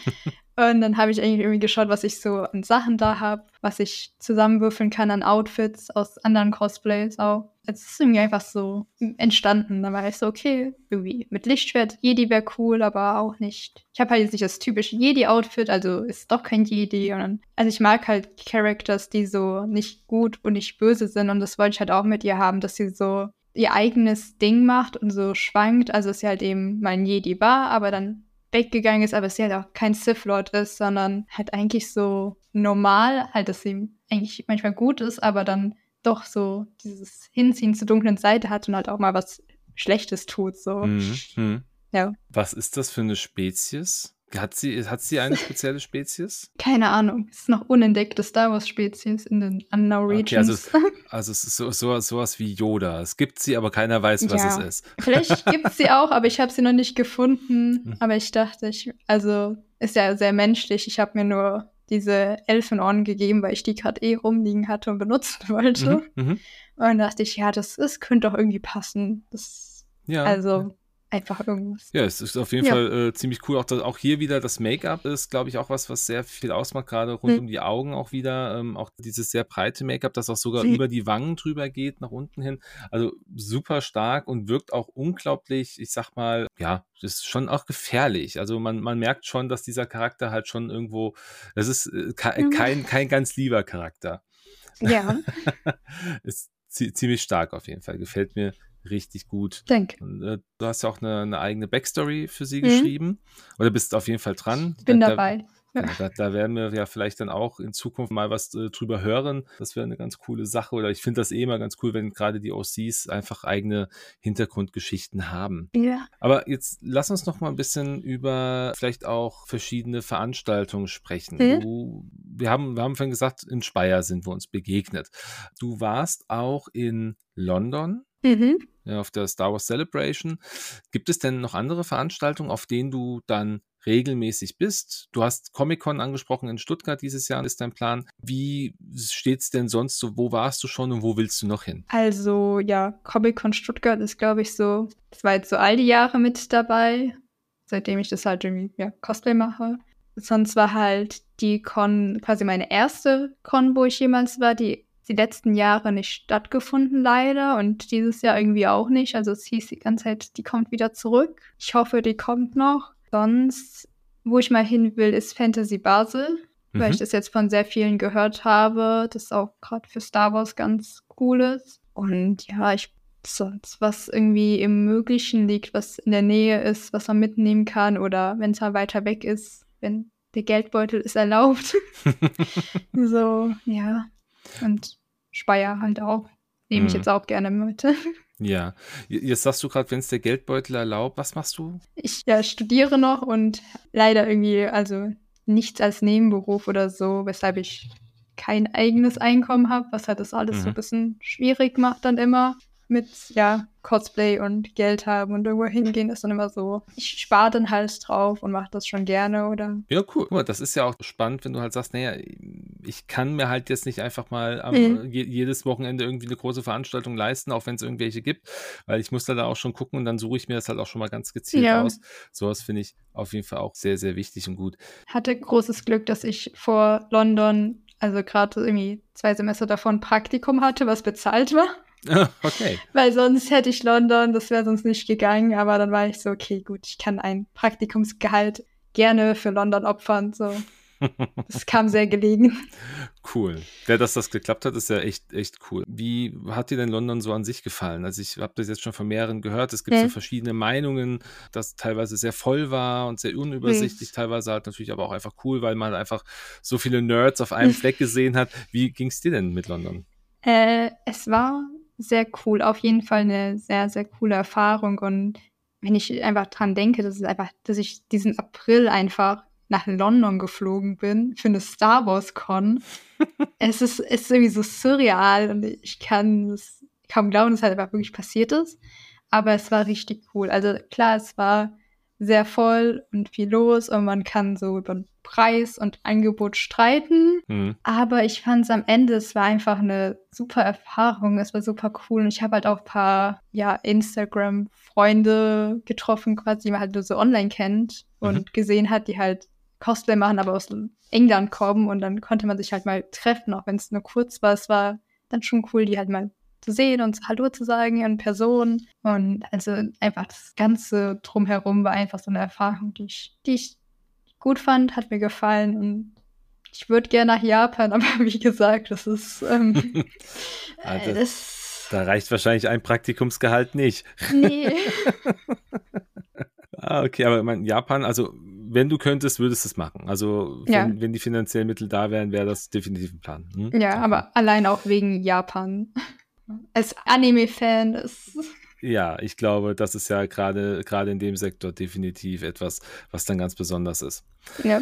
Und dann habe ich eigentlich irgendwie geschaut, was ich so an Sachen da habe, was ich zusammenwürfeln kann an Outfits aus anderen Cosplays auch. Es ist irgendwie einfach so entstanden. Da war ich so, okay, irgendwie mit Lichtschwert, Jedi wäre cool, aber auch nicht. Ich habe halt jetzt nicht das typische Jedi-Outfit, also ist doch kein Jedi. Dann, also ich mag halt Characters, die so nicht gut und nicht böse sind. Und das wollte ich halt auch mit ihr haben, dass sie so ihr eigenes Ding macht und so schwankt. Also dass sie halt eben mein Jedi war, aber dann weggegangen ist, aber sie halt auch kein Sith Lord ist, sondern halt eigentlich so normal, halt, dass sie eigentlich manchmal gut ist, aber dann doch so dieses Hinziehen zur dunklen Seite hat und halt auch mal was Schlechtes tut, so. Mhm. Ja. Was ist das für eine Spezies? Hat sie, hat sie eine spezielle Spezies? Keine Ahnung. Es ist noch unentdeckte Star Wars-Spezies in den Unknown Regions. Okay, also, also, es ist so, so, sowas wie Yoda. Es gibt sie, aber keiner weiß, was ja. es ist. Vielleicht gibt es sie auch, aber ich habe sie noch nicht gefunden. Hm. Aber ich dachte, ich, also ist ja sehr menschlich. Ich habe mir nur diese Elfenohren gegeben, weil ich die gerade eh rumliegen hatte und benutzen wollte. Mhm, mh. Und dann dachte ich, ja, das, das könnte doch irgendwie passen. Das, ja. Also einfach irgendwas. Ja, es ist auf jeden ja. Fall äh, ziemlich cool. Auch, auch hier wieder das Make-up ist, glaube ich, auch was, was sehr viel ausmacht, gerade rund hm. um die Augen auch wieder. Ähm, auch dieses sehr breite Make-up, das auch sogar hm. über die Wangen drüber geht, nach unten hin. Also super stark und wirkt auch unglaublich, ich sag mal, ja, ist schon auch gefährlich. Also man, man merkt schon, dass dieser Charakter halt schon irgendwo, das ist äh, kein, kein ganz lieber Charakter. Ja. ist ziemlich stark auf jeden Fall. Gefällt mir richtig gut. Und, äh, du hast ja auch eine, eine, eigene Backstory für sie mhm. geschrieben. Oder bist auf jeden Fall dran. Bin da, dabei. Ja. Da, da, werden wir ja vielleicht dann auch in Zukunft mal was äh, drüber hören. Das wäre eine ganz coole Sache. Oder ich finde das eh immer ganz cool, wenn gerade die OCs einfach eigene Hintergrundgeschichten haben. Ja. Aber jetzt lass uns noch mal ein bisschen über vielleicht auch verschiedene Veranstaltungen sprechen. Mhm. Du, wir, haben, wir haben vorhin gesagt, in Speyer sind wir uns begegnet. Du warst auch in London. Mhm. Ja, auf der Star Wars Celebration. Gibt es denn noch andere Veranstaltungen, auf denen du dann regelmäßig bist. Du hast Comic-Con angesprochen in Stuttgart dieses Jahr, ist dein Plan. Wie steht es denn sonst so? Wo warst du schon und wo willst du noch hin? Also ja, Comic-Con Stuttgart ist, glaube ich, so, das war jetzt so all die Jahre mit dabei, seitdem ich das halt irgendwie, ja, Cosplay mache. Sonst war halt die Con quasi meine erste Con, wo ich jemals war, die die letzten Jahre nicht stattgefunden, leider. Und dieses Jahr irgendwie auch nicht. Also es hieß die ganze Zeit, die kommt wieder zurück. Ich hoffe, die kommt noch. Sonst, wo ich mal hin will, ist Fantasy Basel, mhm. weil ich das jetzt von sehr vielen gehört habe, das auch gerade für Star Wars ganz cool ist. Und ja, ich sonst, was irgendwie im Möglichen liegt, was in der Nähe ist, was man mitnehmen kann oder wenn es mal weiter weg ist, wenn der Geldbeutel ist erlaubt. so, ja. Und Speyer halt auch. Nehme ich mhm. jetzt auch gerne mit. Ja, jetzt sagst du gerade, wenn es der Geldbeutel erlaubt, was machst du? Ich ja, studiere noch und leider irgendwie, also nichts als Nebenberuf oder so, weshalb ich kein eigenes Einkommen habe, was halt das alles mhm. so ein bisschen schwierig macht dann immer mit, ja, Cosplay und Geld haben und irgendwo hingehen, ist dann immer so. Ich spare dann halt drauf und mache das schon gerne, oder? Ja, cool. Guck das ist ja auch spannend, wenn du halt sagst, naja, ich kann mir halt jetzt nicht einfach mal am, mhm. jedes Wochenende irgendwie eine große Veranstaltung leisten, auch wenn es irgendwelche gibt, weil ich muss da, da auch schon gucken und dann suche ich mir das halt auch schon mal ganz gezielt ja. aus. Sowas finde ich auf jeden Fall auch sehr, sehr wichtig und gut. Hatte großes Glück, dass ich vor London also gerade irgendwie zwei Semester davon Praktikum hatte, was bezahlt war. Okay. Weil sonst hätte ich London, das wäre sonst nicht gegangen, aber dann war ich so, okay, gut, ich kann ein Praktikumsgehalt gerne für London opfern. So. Das kam sehr gelegen. Cool. Ja, dass das geklappt hat, ist ja echt, echt cool. Wie hat dir denn London so an sich gefallen? Also ich habe das jetzt schon von mehreren gehört. Es gibt hm. so verschiedene Meinungen, dass teilweise sehr voll war und sehr unübersichtlich, hm. teilweise halt natürlich aber auch einfach cool, weil man einfach so viele Nerds auf einem Fleck gesehen hat. Wie ging es dir denn mit London? Äh, es war sehr cool. Auf jeden Fall eine sehr, sehr coole Erfahrung. Und wenn ich einfach dran denke, dass es einfach, dass ich diesen April einfach nach London geflogen bin für eine Star Wars Con. es ist, es ist irgendwie so surreal und ich kann es kaum glauben, dass es halt einfach wirklich passiert ist. Aber es war richtig cool. Also klar, es war sehr voll und viel los und man kann so über den Preis und Angebot streiten. Mhm. Aber ich fand es am Ende, es war einfach eine super Erfahrung. Es war super cool und ich habe halt auch ein paar ja, Instagram-Freunde getroffen, quasi, die man halt nur so online kennt und mhm. gesehen hat, die halt Cosplay machen, aber aus England kommen und dann konnte man sich halt mal treffen, auch wenn es nur kurz war. Es war dann schon cool, die halt mal zu sehen und Hallo zu sagen in Person. Und also einfach das Ganze drumherum war einfach so eine Erfahrung, die ich, die ich gut fand, hat mir gefallen und ich würde gerne nach Japan, aber wie gesagt, das ist ähm, also, das, da reicht wahrscheinlich ein Praktikumsgehalt nicht. Nee. ah, okay, aber in Japan, also wenn du könntest, würdest du es machen. Also wenn, ja. wenn die finanziellen Mittel da wären, wäre das definitiv ein Plan. Hm? Ja, aber allein auch wegen Japan als Anime-Fan ist. Ja, ich glaube, das ist ja gerade gerade in dem Sektor definitiv etwas, was dann ganz besonders ist. Ja.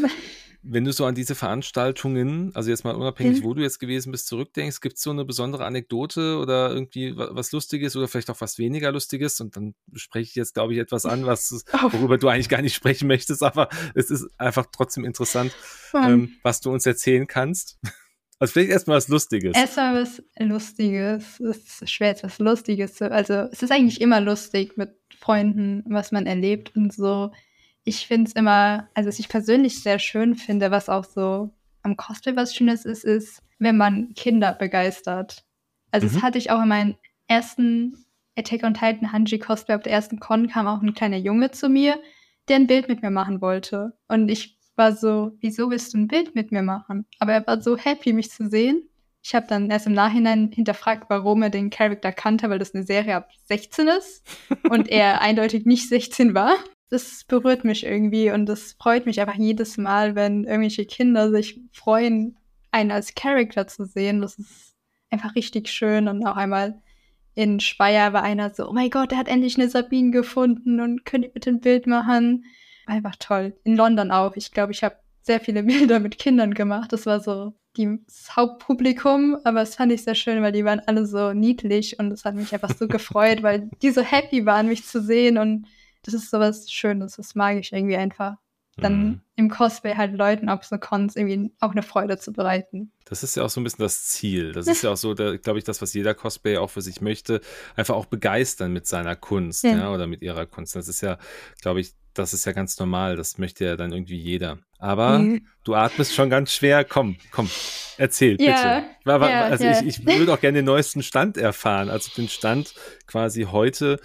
Wenn du so an diese Veranstaltungen, also jetzt mal unabhängig, mhm. wo du jetzt gewesen bist, zurückdenkst, gibt es so eine besondere Anekdote oder irgendwie was Lustiges oder vielleicht auch was weniger Lustiges? Und dann spreche ich jetzt, glaube ich, etwas an, was, oh. worüber du eigentlich gar nicht sprechen möchtest, aber es ist einfach trotzdem interessant, ähm, was du uns erzählen kannst. Also vielleicht erstmal was Lustiges. Erstmal was Lustiges. Es ist schwer, jetzt was Lustiges zu. Also es ist eigentlich immer lustig mit Freunden, was man erlebt und so. Ich finde es immer, also was ich persönlich sehr schön finde, was auch so am Cosplay was Schönes ist, ist, wenn man Kinder begeistert. Also mhm. das hatte ich auch in meinem ersten Attack on Titan Hanji Cosplay auf der ersten Con kam auch ein kleiner Junge zu mir, der ein Bild mit mir machen wollte. Und ich war so, wieso willst du ein Bild mit mir machen? Aber er war so happy, mich zu sehen. Ich habe dann erst im Nachhinein hinterfragt, warum er den Charakter kannte, weil das eine Serie ab 16 ist und er eindeutig nicht 16 war. Das berührt mich irgendwie und das freut mich einfach jedes Mal, wenn irgendwelche Kinder sich freuen, einen als Charakter zu sehen. Das ist einfach richtig schön und auch einmal in Speyer war einer so, oh mein Gott, er hat endlich eine Sabine gefunden und könnt ihr bitte ein Bild machen? Einfach toll. In London auch. Ich glaube, ich habe sehr viele Bilder mit Kindern gemacht. Das war so das Hauptpublikum, aber das fand ich sehr schön, weil die waren alle so niedlich und es hat mich einfach so gefreut, weil die so happy waren, mich zu sehen und das ist so was Schönes, das mag ich irgendwie einfach. Dann mhm. im Cosplay halt Leuten auf so Cons irgendwie auch eine Freude zu bereiten. Das ist ja auch so ein bisschen das Ziel. Das ist ja auch so, glaube ich, das, was jeder Cosplayer auch für sich möchte, einfach auch begeistern mit seiner Kunst, ja, ja oder mit ihrer Kunst. Das ist ja, glaube ich, das ist ja ganz normal. Das möchte ja dann irgendwie jeder. Aber mhm. du atmest schon ganz schwer. Komm, komm, erzähl ja, bitte. Ja, also ja. ich, ich würde auch gerne den neuesten Stand erfahren. Also den Stand quasi heute.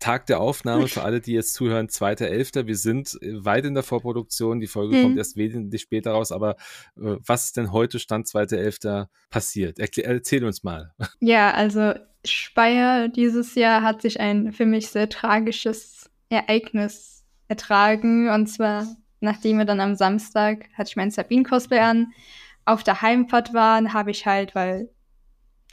Tag der Aufnahme für alle, die jetzt zuhören, 2.11. Wir sind weit in der Vorproduktion. Die Folge mhm. kommt erst wesentlich später raus. Aber äh, was ist denn heute Stand 2.11. passiert? Erklär, erzähl uns mal. Ja, also Speyer dieses Jahr hat sich ein für mich sehr tragisches Ereignis ertragen. Und zwar, nachdem wir dann am Samstag, hatte ich meinen Sabine-Cosplay an, auf der Heimfahrt waren, habe ich halt, weil,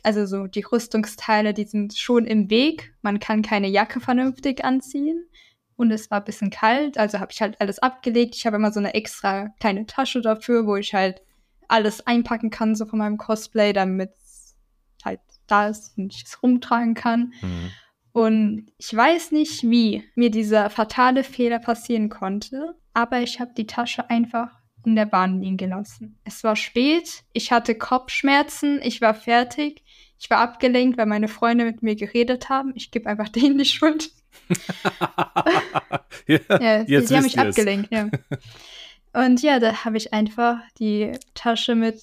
also so die Rüstungsteile, die sind schon im Weg. Man kann keine Jacke vernünftig anziehen. Und es war ein bisschen kalt, also habe ich halt alles abgelegt. Ich habe immer so eine extra kleine Tasche dafür, wo ich halt alles einpacken kann, so von meinem Cosplay, damit es halt da ist und ich es rumtragen kann. Mhm. Und ich weiß nicht, wie mir dieser fatale Fehler passieren konnte, aber ich habe die Tasche einfach in der Bahn liegen gelassen. Es war spät, ich hatte Kopfschmerzen, ich war fertig, ich war abgelenkt, weil meine Freunde mit mir geredet haben. Ich gebe einfach denen die Schuld. ja, ja die, die haben mich abgelenkt, ja. Und ja, da habe ich einfach die Tasche mit,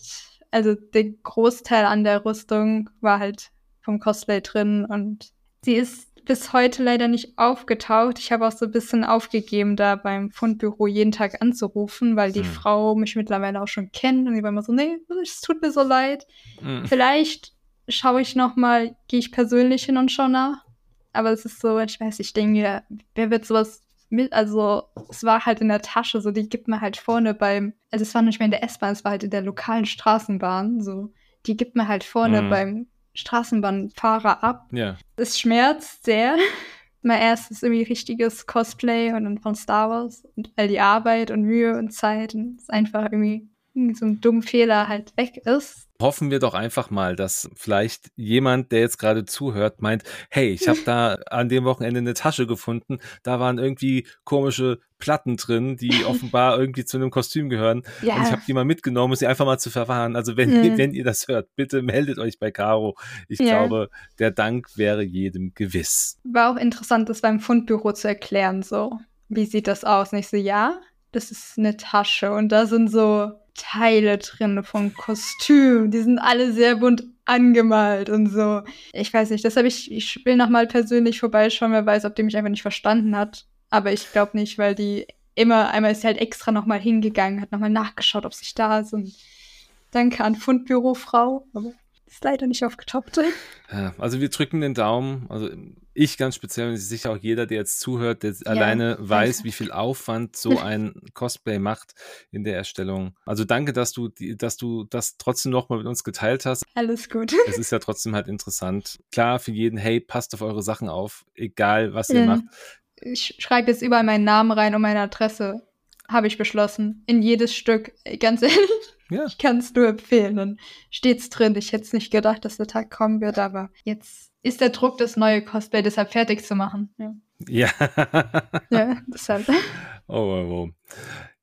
also der Großteil an der Rüstung war halt vom Cosplay drin und Sie ist bis heute leider nicht aufgetaucht. Ich habe auch so ein bisschen aufgegeben, da beim Fundbüro jeden Tag anzurufen, weil die hm. Frau mich mittlerweile auch schon kennt und sie war immer so, nee, es tut mir so leid. Hm. Vielleicht schaue ich noch mal, gehe ich persönlich hin und schaue nach. Aber es ist so, ich weiß, ich denke, wer wird sowas mit, also es war halt in der Tasche, so die gibt man halt vorne beim, also es war nicht mehr in der S-Bahn, es war halt in der lokalen Straßenbahn, so die gibt man halt vorne mhm. beim Straßenbahnfahrer ab. Ja. Es schmerzt sehr. Mein erstes irgendwie richtiges Cosplay und dann von Star Wars und all die Arbeit und Mühe und Zeit und es einfach irgendwie so ein dummer Fehler halt weg ist hoffen wir doch einfach mal, dass vielleicht jemand, der jetzt gerade zuhört, meint, hey, ich habe da an dem Wochenende eine Tasche gefunden, da waren irgendwie komische Platten drin, die offenbar irgendwie zu einem Kostüm gehören. Ja. Und ich habe die mal mitgenommen, um sie einfach mal zu verwahren. Also wenn, mhm. ihr, wenn ihr das hört, bitte meldet euch bei Caro. Ich ja. glaube, der Dank wäre jedem gewiss. War auch interessant, das beim Fundbüro zu erklären, so. Wie sieht das aus? Und ich so, ja, das ist eine Tasche und da sind so Teile drin vom Kostüm. Die sind alle sehr bunt angemalt und so. Ich weiß nicht, das habe ich, ich will nochmal persönlich vorbeischauen, wer weiß, ob die mich einfach nicht verstanden hat. Aber ich glaube nicht, weil die immer, einmal ist sie halt extra nochmal hingegangen, hat nochmal nachgeschaut, ob sie da ist und danke an Fundbürofrau. Aber ist leider nicht aufgetaucht. Ja, also wir drücken den Daumen. Also ich ganz speziell und sicher auch jeder, der jetzt zuhört, der ja, alleine weiß, wie viel Aufwand so ein Cosplay macht in der Erstellung. Also danke, dass du, dass du das trotzdem nochmal mit uns geteilt hast. Alles gut. Es ist ja trotzdem halt interessant. Klar, für jeden, hey, passt auf eure Sachen auf, egal was ihr mhm. macht. Ich schreibe jetzt überall meinen Namen rein und meine Adresse. Habe ich beschlossen. In jedes Stück. Ganz ehrlich. Ja. Ich kann es nur empfehlen. Dann steht's drin. Ich hätte es nicht gedacht, dass der Tag kommen wird, aber jetzt ist der Druck, das neue Cosplay deshalb fertig zu machen. Ja. Ja. ja, deshalb. Oh, oh, oh.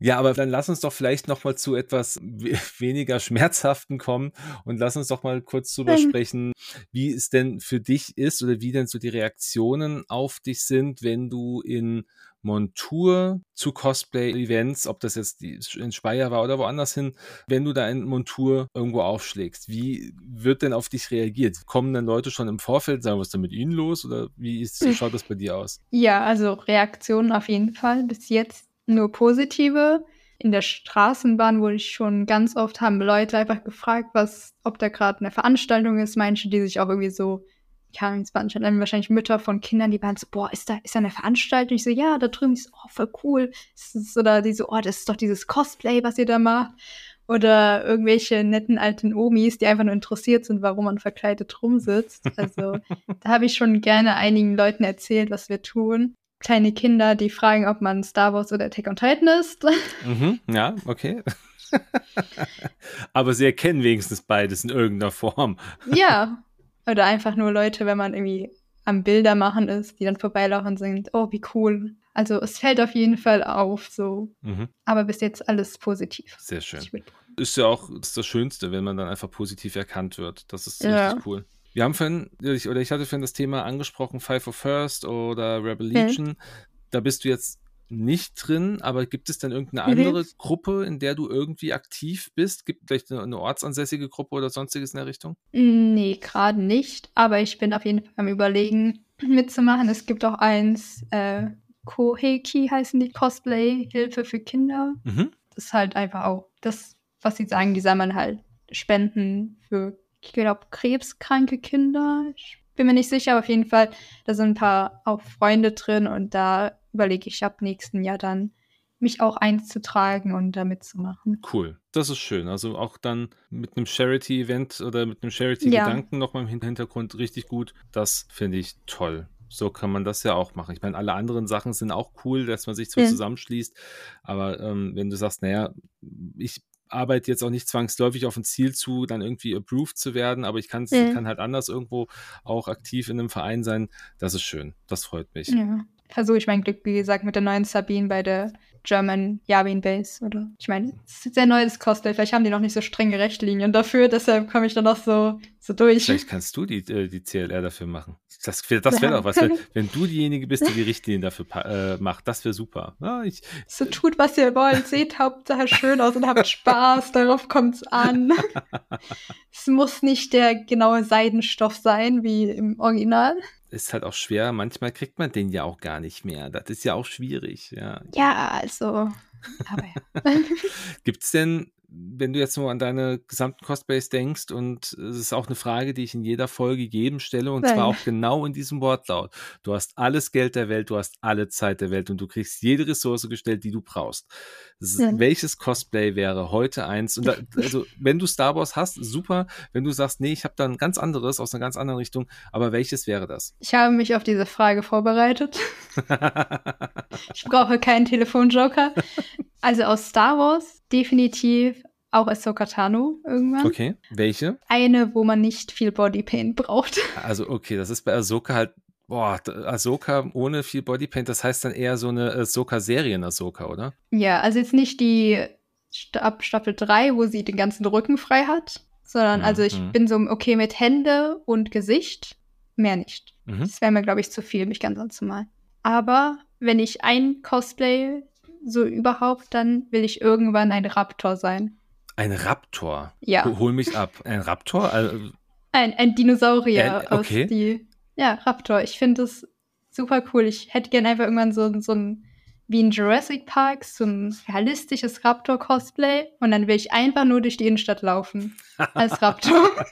Ja, aber dann lass uns doch vielleicht noch mal zu etwas weniger schmerzhaften kommen und lass uns doch mal kurz drüber mhm. sprechen, wie es denn für dich ist oder wie denn so die Reaktionen auf dich sind, wenn du in Montur zu Cosplay-Events, ob das jetzt in Speyer war oder woanders hin, wenn du da in Montur irgendwo aufschlägst, wie wird denn auf dich reagiert? Kommen dann Leute schon im Vorfeld, sagen, was ist denn mit ihnen los oder wie ist, schaut das bei dir aus? Ja, also Reaktionen auf jeden Fall. Bis jetzt nur positive. in der Straßenbahn wurde ich schon ganz oft, haben Leute einfach gefragt, was, ob da gerade eine Veranstaltung ist. Manche, die sich auch irgendwie so, ja, es waren schon wahrscheinlich Mütter von Kindern, die waren so, boah, ist da, ist da eine Veranstaltung? Ich so, ja, da drüben ist, oh, voll cool. Ist, oder die so, oh, das ist doch dieses Cosplay, was ihr da macht. Oder irgendwelche netten alten Omis, die einfach nur interessiert sind, warum man verkleidet rumsitzt. Also da habe ich schon gerne einigen Leuten erzählt, was wir tun kleine Kinder, die fragen, ob man Star Wars oder Attack on Titan ist. Mhm, ja, okay. Aber sie erkennen wenigstens beides in irgendeiner Form. Ja. Oder einfach nur Leute, wenn man irgendwie am Bilder machen ist, die dann vorbeilaufen und sind, oh, wie cool. Also es fällt auf jeden Fall auf, so. Mhm. Aber bis jetzt alles positiv. Sehr schön. Ist ja auch das, das Schönste, wenn man dann einfach positiv erkannt wird. Das ist ja. richtig cool. Wir haben vorhin, oder ich hatte vorhin das Thema angesprochen, Five for First oder Rebel Legion. Hm. Da bist du jetzt nicht drin, aber gibt es denn irgendeine mhm. andere Gruppe, in der du irgendwie aktiv bist? Gibt es vielleicht eine, eine, ortsansässige Gruppe oder sonstiges in der Richtung? Nee, gerade nicht, aber ich bin auf jeden Fall am überlegen, mitzumachen. Es gibt auch eins, äh, Koheki heißen die Cosplay, Hilfe für Kinder. Mhm. Das ist halt einfach auch das, was sie sagen, die sammeln halt Spenden für ich glaube, krebskranke Kinder. Ich bin mir nicht sicher, aber auf jeden Fall, da sind ein paar auch Freunde drin und da überlege ich ab nächsten Jahr dann, mich auch einzutragen und da mitzumachen. Cool, das ist schön. Also auch dann mit einem Charity-Event oder mit einem Charity-Gedanken ja. nochmal im Hintergrund richtig gut. Das finde ich toll. So kann man das ja auch machen. Ich meine, alle anderen Sachen sind auch cool, dass man sich so ja. zusammenschließt. Aber ähm, wenn du sagst, naja, ich arbeite jetzt auch nicht zwangsläufig auf ein Ziel zu, dann irgendwie approved zu werden, aber ich mhm. kann halt anders irgendwo auch aktiv in einem Verein sein. Das ist schön. Das freut mich. Ja. Versuche ich mein Glück, wie gesagt, mit der neuen Sabine bei der German Yavin Base, oder? Ich meine, es ist sehr neues Cosplay, vielleicht haben die noch nicht so strenge Rechtlinien dafür, deshalb komme ich dann noch so, so durch. Vielleicht kannst du die, äh, die CLR dafür machen. Das, das wäre doch was, wenn, wenn, du diejenige bist, die die Richtlinien dafür äh, macht. Das wäre super. Ja, ich, so tut, was ihr wollt. Seht Hauptsache schön aus und habt Spaß. Darauf kommt es an. es muss nicht der genaue Seidenstoff sein, wie im Original. Ist halt auch schwer. Manchmal kriegt man den ja auch gar nicht mehr. Das ist ja auch schwierig. Ja, ja also. Aber ja. Gibt es denn wenn du jetzt nur an deine gesamten Cosplays denkst, und es ist auch eine Frage, die ich in jeder Folge jedem stelle, und Nein. zwar auch genau in diesem Wortlaut. Du hast alles Geld der Welt, du hast alle Zeit der Welt und du kriegst jede Ressource gestellt, die du brauchst. Ist, ja. Welches Cosplay wäre heute eins? Und da, also, wenn du Star Wars hast, super. Wenn du sagst, nee, ich habe da ein ganz anderes aus einer ganz anderen Richtung, aber welches wäre das? Ich habe mich auf diese Frage vorbereitet. ich brauche keinen Telefonjoker. Also aus Star Wars definitiv auch Ahsoka Tano irgendwann. Okay, welche? Eine, wo man nicht viel Bodypaint braucht. Also okay, das ist bei Ahsoka halt Boah, Ahsoka ohne viel Bodypaint, das heißt dann eher so eine Ahsoka-Serien-Ahsoka, oder? Ja, also jetzt nicht die ab Staffel 3, wo sie den ganzen Rücken frei hat, sondern mhm. also ich mhm. bin so okay mit Hände und Gesicht, mehr nicht. Mhm. Das wäre mir, glaube ich, zu viel, mich ganz anzumalen. Aber wenn ich ein Cosplay so überhaupt, dann will ich irgendwann ein Raptor sein. Ein Raptor? Ja. Hol mich ab. Ein Raptor? Also, ein, ein Dinosaurier äh, okay. aus die. Ja, Raptor. Ich finde das super cool. Ich hätte gerne einfach irgendwann so, so ein, wie in Jurassic Park, so ein realistisches Raptor-Cosplay und dann will ich einfach nur durch die Innenstadt laufen als Raptor.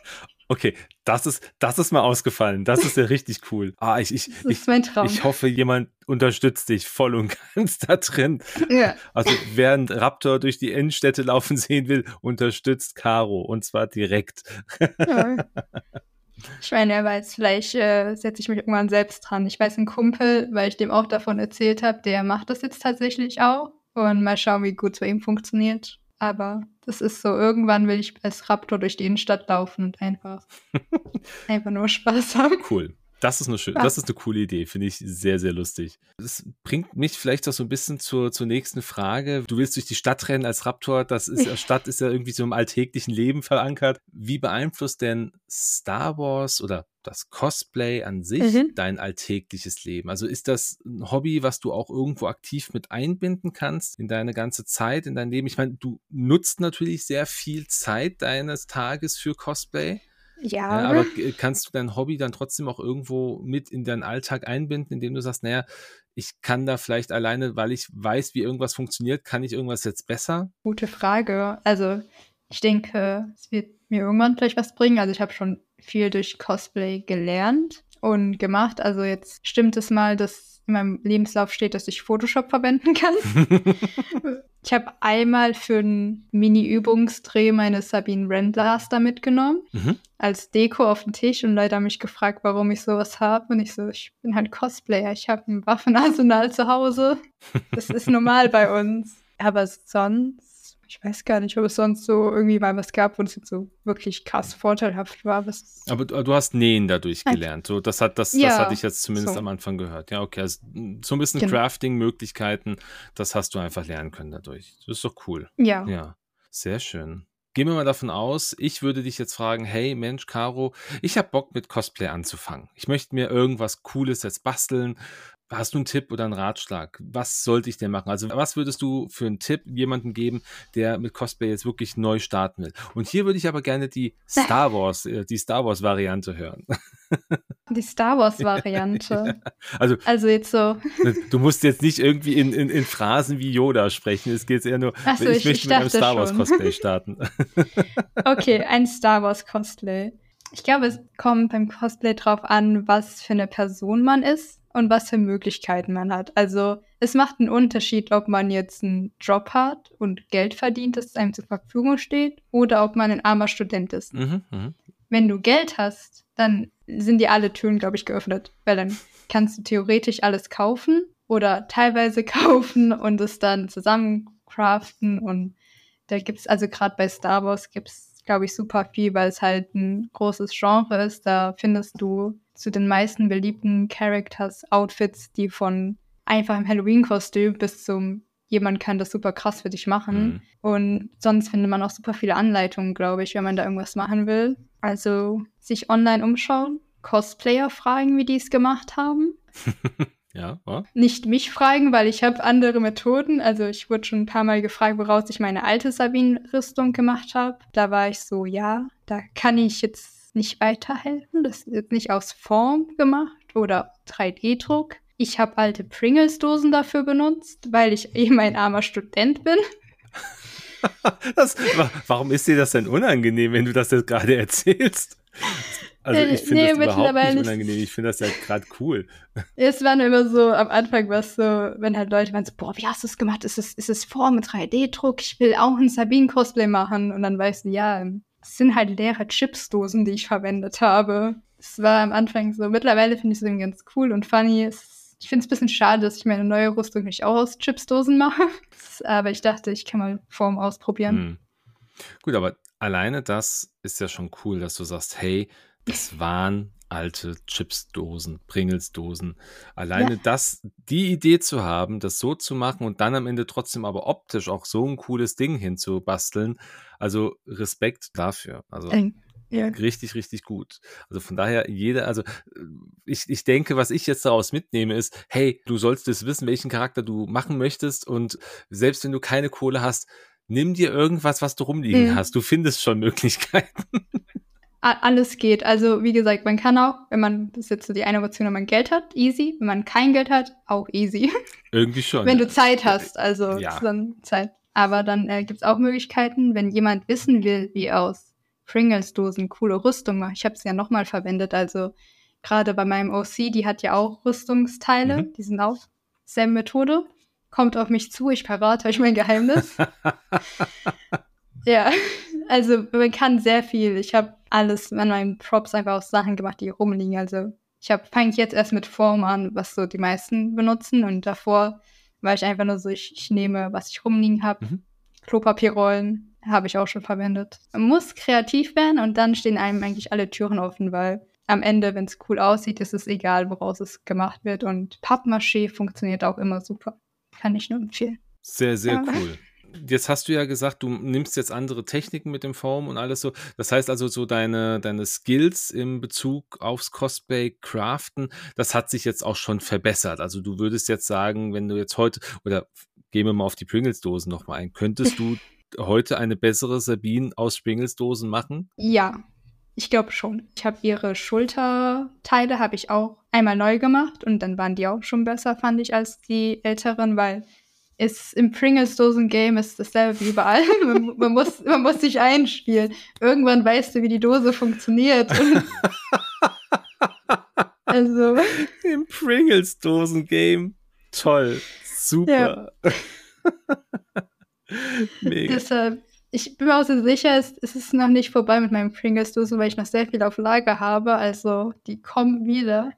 Okay, das ist, das ist mal ausgefallen. Das ist ja richtig cool. Ah, ich, ich, das ist mein Traum. ich hoffe, jemand unterstützt dich voll und ganz da drin. Ja. Also, während Raptor durch die Innenstädte laufen sehen will, unterstützt Caro und zwar direkt. Ja. Ich meine, wer weiß, vielleicht äh, setze ich mich irgendwann selbst dran. Ich weiß, ein Kumpel, weil ich dem auch davon erzählt habe, der macht das jetzt tatsächlich auch. Und mal schauen, wie gut es bei ihm funktioniert. Aber das ist so, irgendwann will ich als Raptor durch die Innenstadt laufen und einfach, einfach nur Spaß haben. Cool. Das ist eine schöne, das ist eine coole Idee, finde ich sehr, sehr lustig. Das bringt mich vielleicht auch so ein bisschen zur, zur nächsten Frage. Du willst durch die Stadt rennen als Raptor, das ist, Stadt ist ja irgendwie so im alltäglichen Leben verankert. Wie beeinflusst denn Star Wars oder das Cosplay an sich mhm. dein alltägliches Leben? Also ist das ein Hobby, was du auch irgendwo aktiv mit einbinden kannst in deine ganze Zeit, in dein Leben? Ich meine, du nutzt natürlich sehr viel Zeit deines Tages für Cosplay. Ja. ja. Aber kannst du dein Hobby dann trotzdem auch irgendwo mit in deinen Alltag einbinden, indem du sagst, naja, ich kann da vielleicht alleine, weil ich weiß, wie irgendwas funktioniert, kann ich irgendwas jetzt besser? Gute Frage. Also ich denke, es wird mir irgendwann vielleicht was bringen. Also ich habe schon viel durch Cosplay gelernt und gemacht. Also jetzt stimmt es mal, dass in meinem Lebenslauf steht, dass ich Photoshop verwenden kann. ich habe einmal für einen Mini-Übungsdreh meine Sabine Rendlaster mitgenommen, mhm. als Deko auf den Tisch und Leute haben mich gefragt, warum ich sowas habe. Und ich so, ich bin halt Cosplayer, ich habe ein Waffenarsenal zu Hause. Das ist normal bei uns. Aber sonst ich weiß gar nicht, ob es sonst so irgendwie mal was gab, wo es jetzt so wirklich krass vorteilhaft war. Aber du, du, hast Nähen dadurch gelernt. So, das, hat, das, ja, das hatte ich jetzt zumindest so. am Anfang gehört. Ja, okay. Also, so ein bisschen genau. Crafting-Möglichkeiten, das hast du einfach lernen können dadurch. Das ist doch cool. Ja. Ja, sehr schön. Gehen wir mal davon aus, ich würde dich jetzt fragen, hey Mensch, Caro, ich habe Bock mit Cosplay anzufangen. Ich möchte mir irgendwas Cooles jetzt basteln, Hast du einen Tipp oder einen Ratschlag? Was sollte ich denn machen? Also, was würdest du für einen Tipp jemandem geben, der mit Cosplay jetzt wirklich neu starten will? Und hier würde ich aber gerne die Star Wars, äh, die Star Wars Variante hören. Die Star Wars Variante. also, also jetzt so. Du musst jetzt nicht irgendwie in, in, in Phrasen wie Yoda sprechen. Es geht eher nur, so, ich, ich möchte mit einem Star Wars Cosplay starten. okay, ein Star Wars Cosplay. Ich glaube, es kommt beim Cosplay drauf an, was für eine Person man ist und was für Möglichkeiten man hat. Also es macht einen Unterschied, ob man jetzt einen Job hat und Geld verdient, das einem zur Verfügung steht, oder ob man ein armer Student ist. Mhm, mh. Wenn du Geld hast, dann sind dir alle Türen, glaube ich, geöffnet, weil dann kannst du theoretisch alles kaufen oder teilweise kaufen und es dann zusammen craften und da gibt es, also gerade bei Star Wars gibt es, glaube ich, super viel, weil es halt ein großes Genre ist. Da findest du zu den meisten beliebten Characters Outfits, die von einfachem Halloween-Kostüm bis zum jemand kann das super krass für dich machen. Mhm. Und sonst findet man auch super viele Anleitungen, glaube ich, wenn man da irgendwas machen will. Also sich online umschauen, Cosplayer fragen, wie die es gemacht haben. ja, oh. Nicht mich fragen, weil ich habe andere Methoden. Also ich wurde schon ein paar Mal gefragt, woraus ich meine alte Sabine-Rüstung gemacht habe. Da war ich so, ja, da kann ich jetzt nicht weiterhelfen. Das wird nicht aus Form gemacht oder 3D-Druck. Ich habe alte Pringles-Dosen dafür benutzt, weil ich eben ein armer Student bin. das, warum ist dir das denn unangenehm, wenn du das jetzt gerade erzählst? Also ich finde nee, das überhaupt nicht unangenehm. Ich finde das ja gerade cool. Es war nur immer so, am Anfang was so, wenn halt Leute meinen so, boah, wie hast du es gemacht? Ist es, ist es Form mit 3D-Druck? Ich will auch ein Sabine-Cosplay machen. Und dann weißt du, ja, es sind halt leere Chipsdosen, die ich verwendet habe. Es war am Anfang so, mittlerweile finde ich es irgendwie ganz cool und funny. Es, ich finde es ein bisschen schade, dass ich meine neue Rüstung nicht auch aus Chipsdosen mache. aber ich dachte, ich kann mal Form ausprobieren. Hm. Gut, aber alleine das ist ja schon cool, dass du sagst, hey, das waren alte Chipsdosen, Pringles-Dosen. Alleine ja. das, die Idee zu haben, das so zu machen und dann am Ende trotzdem aber optisch auch so ein cooles Ding hinzubasteln. Also Respekt dafür. Also ja. richtig, richtig gut. Also von daher, jeder, also ich, ich denke, was ich jetzt daraus mitnehme, ist, hey, du sollst es wissen, welchen Charakter du machen möchtest und selbst wenn du keine Kohle hast, nimm dir irgendwas, was du rumliegen mhm. hast. Du findest schon Möglichkeiten. Alles geht. Also wie gesagt, man kann auch, wenn man, das ist jetzt so die eine Option, wenn man Geld hat, easy. Wenn man kein Geld hat, auch easy. Irgendwie schon. wenn du Zeit hast, also ja. dann Zeit. Aber dann äh, gibt es auch Möglichkeiten, wenn jemand wissen will, wie aus Pringles-Dosen coole Rüstung macht. Ich habe es ja nochmal verwendet, also gerade bei meinem OC, die hat ja auch Rüstungsteile, mhm. die sind auch selbe Methode. Kommt auf mich zu, ich verrate euch mein Geheimnis. ja, also man kann sehr viel. Ich habe alles an meinen Props einfach aus Sachen gemacht, die rumliegen. Also ich habe fange ich jetzt erst mit Form an, was so die meisten benutzen und davor war ich einfach nur so, ich, ich nehme, was ich rumliegen habe. Mhm. Klopapierrollen habe ich auch schon verwendet. Man muss kreativ werden und dann stehen einem eigentlich alle Türen offen, weil am Ende, wenn es cool aussieht, ist es egal, woraus es gemacht wird. Und Pappmaché funktioniert auch immer super. Kann ich nur empfehlen. Sehr, sehr ja. cool jetzt hast du ja gesagt, du nimmst jetzt andere Techniken mit dem Form und alles so. Das heißt also, so deine, deine Skills im Bezug aufs Cosplay Craften, das hat sich jetzt auch schon verbessert. Also du würdest jetzt sagen, wenn du jetzt heute, oder gehen wir mal auf die Pringles-Dosen nochmal ein, könntest du heute eine bessere Sabine aus Pringles-Dosen machen? Ja, Ich glaube schon. Ich habe ihre Schulterteile habe ich auch einmal neu gemacht und dann waren die auch schon besser, fand ich, als die älteren, weil ist im Pringles-Dosen-Game ist dasselbe wie überall. man, man, muss, man muss sich einspielen. Irgendwann weißt du, wie die Dose funktioniert. also. Im Pringles-Dosen-Game. Toll. Super. Ja. Mega. Deshalb, ich bin mir auch so sicher, es, es ist noch nicht vorbei mit meinen Pringles-Dosen, weil ich noch sehr viel auf Lager habe. Also, die kommen wieder.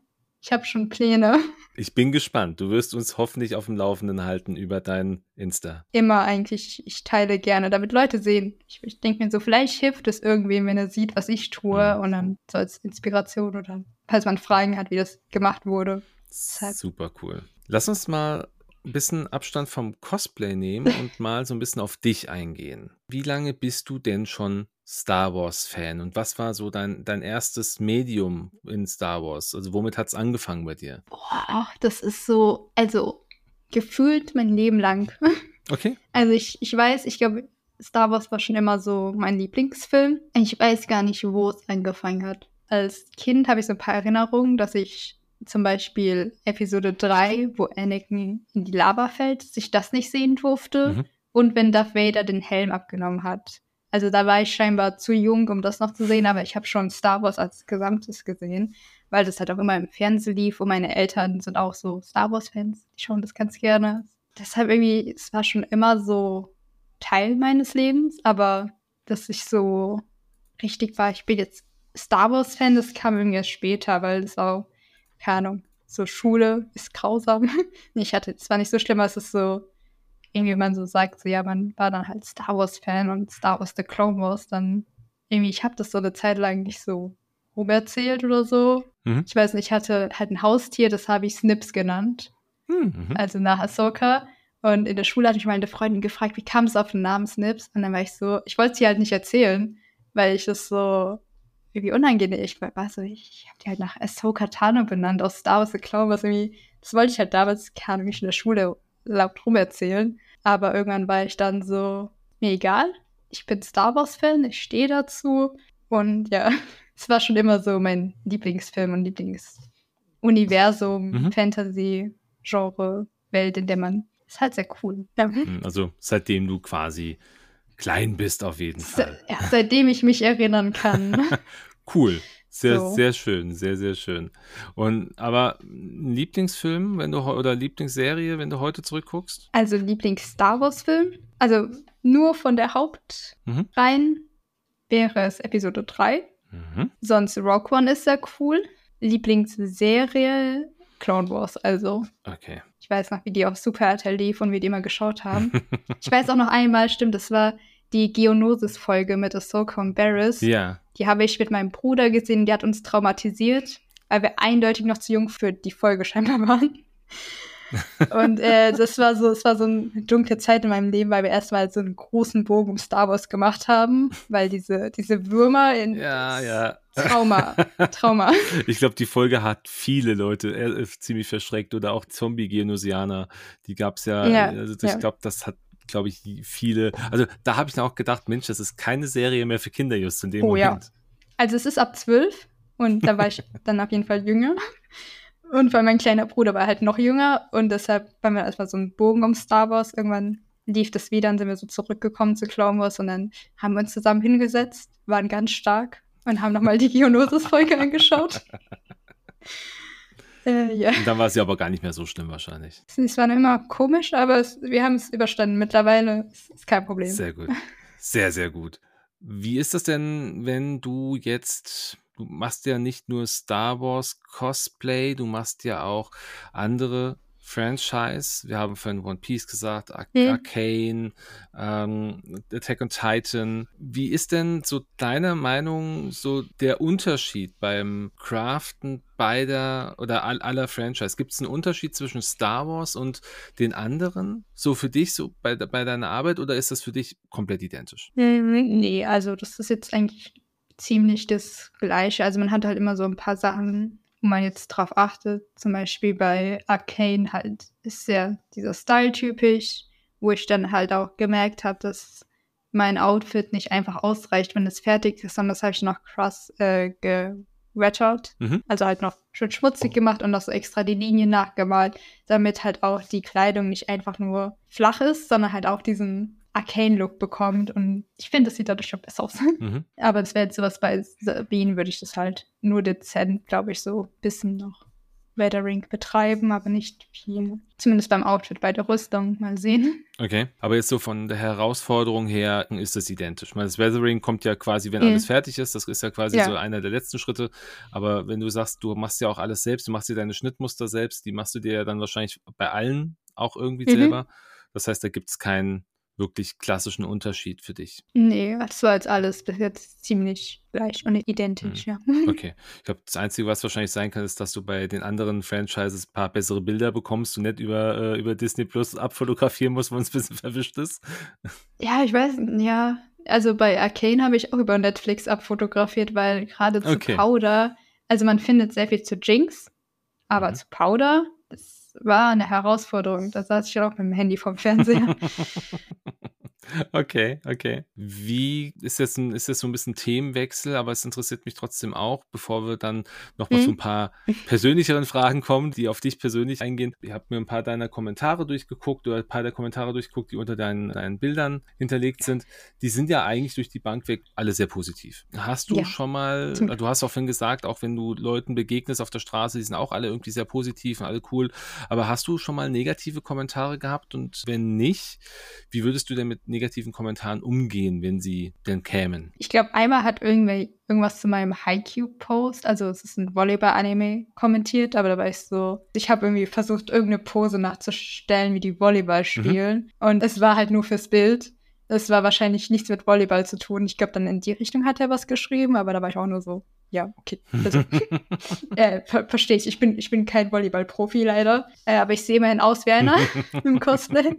Ich habe schon Pläne. Ich bin gespannt. Du wirst uns hoffentlich auf dem Laufenden halten über dein Insta. Immer eigentlich. Ich teile gerne, damit Leute sehen. Ich, ich denke mir so, vielleicht hilft es irgendwem, wenn er sieht, was ich tue. Mhm. Und dann so als Inspiration oder falls man Fragen hat, wie das gemacht wurde. Super cool. Lass uns mal ein bisschen Abstand vom Cosplay nehmen und mal so ein bisschen auf dich eingehen. Wie lange bist du denn schon Star Wars-Fan und was war so dein, dein erstes Medium in Star Wars? Also womit hat es angefangen bei dir? Boah, das ist so, also gefühlt mein Leben lang. Okay. Also ich, ich weiß, ich glaube, Star Wars war schon immer so mein Lieblingsfilm. Ich weiß gar nicht, wo es angefangen hat. Als Kind habe ich so ein paar Erinnerungen, dass ich zum Beispiel Episode 3, wo Anakin in die Lava fällt, sich das nicht sehen durfte. Mhm. Und wenn Darth Vader den Helm abgenommen hat. Also da war ich scheinbar zu jung, um das noch zu sehen, aber ich habe schon Star Wars als Gesamtes gesehen, weil das halt auch immer im Fernsehen lief und meine Eltern sind auch so Star Wars-Fans, die schauen das ganz gerne. Deshalb irgendwie, es war schon immer so Teil meines Lebens, aber dass ich so richtig war, ich bin jetzt Star Wars-Fan, das kam irgendwie erst später, weil es auch, keine Ahnung, so Schule ist grausam. ich hatte, es war nicht so schlimm, als es so irgendwie man so sagt, so ja, man war dann halt Star Wars-Fan und Star Wars The Clone Wars, dann irgendwie, ich habe das so eine Zeit lang nicht so rumerzählt oder so. Mhm. Ich weiß nicht, ich hatte halt ein Haustier, das habe ich Snips genannt. Mhm. Also nach Ahsoka. Und in der Schule hatte ich meine Freundin gefragt, wie kam es auf den Namen Snips? Und dann war ich so, ich wollte sie halt nicht erzählen, weil ich es so irgendwie unangenehm. Ich war so, ich habe die halt nach Ahsoka Tano benannt aus Star Wars The Clone Wars. Irgendwie, das wollte ich halt damals, keine Ahnung, in der Schule laut rumerzählen. Aber irgendwann war ich dann so, mir egal, ich bin Star Wars-Fan, ich stehe dazu. Und ja, es war schon immer so mein Lieblingsfilm und Lieblingsuniversum, mhm. Fantasy, Genre, Welt, in der man ist halt sehr cool. Ja. Hm, also seitdem du quasi klein bist auf jeden Fall. Ja, seitdem ich mich erinnern kann. cool. Sehr, so. sehr schön, sehr, sehr schön. Und aber Lieblingsfilm, wenn du oder Lieblingsserie, wenn du heute zurückguckst? Also Lieblings-Star Wars-Film. Also nur von der Hauptreihe mhm. wäre es Episode 3. Mhm. Sonst Rock One ist sehr cool. Lieblingsserie Clone Wars, also. Okay. Ich weiß noch, wie die auf Super RTL lief und wir die immer geschaut haben. ich weiß auch noch einmal, stimmt, das war die Geonosis-Folge mit Ahsoka und Barris. Ja. Die habe ich mit meinem Bruder gesehen, die hat uns traumatisiert, weil wir eindeutig noch zu jung für die Folge scheinbar waren. und äh, das war so, es war so eine dunkle Zeit in meinem Leben, weil wir erstmal so einen großen Bogen um Star Wars gemacht haben, weil diese, diese Würmer in ja, ja. Trauma, Trauma. Ich glaube, die Folge hat viele Leute äh, ziemlich verschreckt oder auch Zombie-Genosianer, die gab es ja, ja, also ich glaube, das hat glaube ich, viele. Also da habe ich dann auch gedacht, Mensch, das ist keine Serie mehr für Kinder just in dem oh, Moment. Ja. Also es ist ab zwölf und da war ich dann auf jeden Fall jünger. Und weil mein kleiner Bruder war halt noch jünger und deshalb waren wir erstmal so ein Bogen um Star Wars. Irgendwann lief das wieder und sind wir so zurückgekommen zu Clone Wars und dann haben wir uns zusammen hingesetzt, waren ganz stark und haben nochmal die Geonosis-Folge angeschaut. Äh, ja. Und dann war es ja aber gar nicht mehr so schlimm wahrscheinlich. Es war immer komisch, aber es, wir haben es überstanden. Mittlerweile ist es kein Problem. Sehr gut. Sehr, sehr gut. Wie ist das denn, wenn du jetzt, du machst ja nicht nur Star Wars Cosplay, du machst ja auch andere Franchise. Wir haben vorhin One Piece gesagt, Ar hm. Arcane, ähm, Attack on Titan. Wie ist denn so deiner Meinung so der Unterschied beim Craften beider oder all, aller Franchise? Gibt es einen Unterschied zwischen Star Wars und den anderen? So für dich, so bei, bei deiner Arbeit oder ist das für dich komplett identisch? Nee, also das ist jetzt eigentlich ziemlich das Gleiche. Also man hat halt immer so ein paar Sachen wo man jetzt drauf achtet. Zum Beispiel bei Arcane halt ist sehr dieser Style typisch, wo ich dann halt auch gemerkt habe, dass mein Outfit nicht einfach ausreicht, wenn es fertig ist, sondern das habe ich noch krass äh, gewettert. Mhm. Also halt noch schön schmutzig gemacht und noch so extra die Linien nachgemalt, damit halt auch die Kleidung nicht einfach nur flach ist, sondern halt auch diesen Arcane-Look bekommt. Und ich finde, das sieht dadurch schon besser aus. Mhm. Aber das wäre jetzt sowas bei Sabine, würde ich das halt nur dezent, glaube ich, so ein bisschen noch Weathering betreiben, aber nicht viel. Zumindest beim Outfit, bei der Rüstung mal sehen. Okay, aber jetzt so von der Herausforderung her ist das identisch. Meine, das Weathering kommt ja quasi, wenn Ja. alles fertig ist. Das ist ja quasi Ja. so einer der letzten Schritte. Aber wenn du sagst, du machst ja auch alles selbst, du machst dir deine Schnittmuster selbst, die machst du dir ja dann wahrscheinlich bei allen auch irgendwie Mhm. selber. Das heißt, da gibt es keinen wirklich klassischen Unterschied für dich. Nee, das war jetzt alles bis jetzt ziemlich gleich und identisch, ja. Okay. Ich glaube, das Einzige, was wahrscheinlich sein kann, ist, dass du bei den anderen Franchises ein paar bessere Bilder bekommst und nicht über, äh, über Disney Plus abfotografieren musst, wenn es ein bisschen verwischt ist. Ja, ich weiß, ja. Also bei Arcane habe ich auch über Netflix abfotografiert, weil gerade zu Okay. Powder, also man findet sehr viel zu Jinx, aber Mhm. zu Powder, war eine Herausforderung. Da saß ich auch mit dem Handy vom Fernseher. Okay, okay. Wie ist jetzt ein, ist jetzt so ein bisschen Themenwechsel, aber es interessiert mich trotzdem auch, bevor wir dann nochmal Mhm. zu ein paar persönlicheren Fragen kommen, die auf dich persönlich eingehen. Ich habe mir ein paar deiner Kommentare durchgeguckt oder ein paar der Kommentare durchgeguckt, die unter deinen, deinen Bildern hinterlegt sind. Die sind ja eigentlich durch die Bank weg alle sehr positiv. Hast du Ja. schon mal, du hast auch vorhin gesagt, auch wenn du Leuten begegnest auf der Straße, die sind auch alle irgendwie sehr positiv und alle cool. Aber hast du schon mal negative Kommentare gehabt? Und wenn nicht, wie würdest du denn mit negativen Kommentaren umgehen, wenn sie denn kämen? Ich glaube, einmal hat irgendwer irgendwas zu meinem Haikyuu-Post, also es ist ein Volleyball-Anime, kommentiert, aber da war ich so, ich habe irgendwie versucht, irgendeine Pose nachzustellen, wie die Volleyball spielen. Und es war halt nur fürs Bild. Es war wahrscheinlich nichts mit Volleyball zu tun. Ich glaube, dann in die Richtung hat er was geschrieben, aber da war ich auch nur so, ja, okay. Also, äh, ver Verstehe ich. Ich bin, ich bin kein Volleyball-Profi leider. Äh, aber ich sehe immerhin aus wie einer im Cosplay.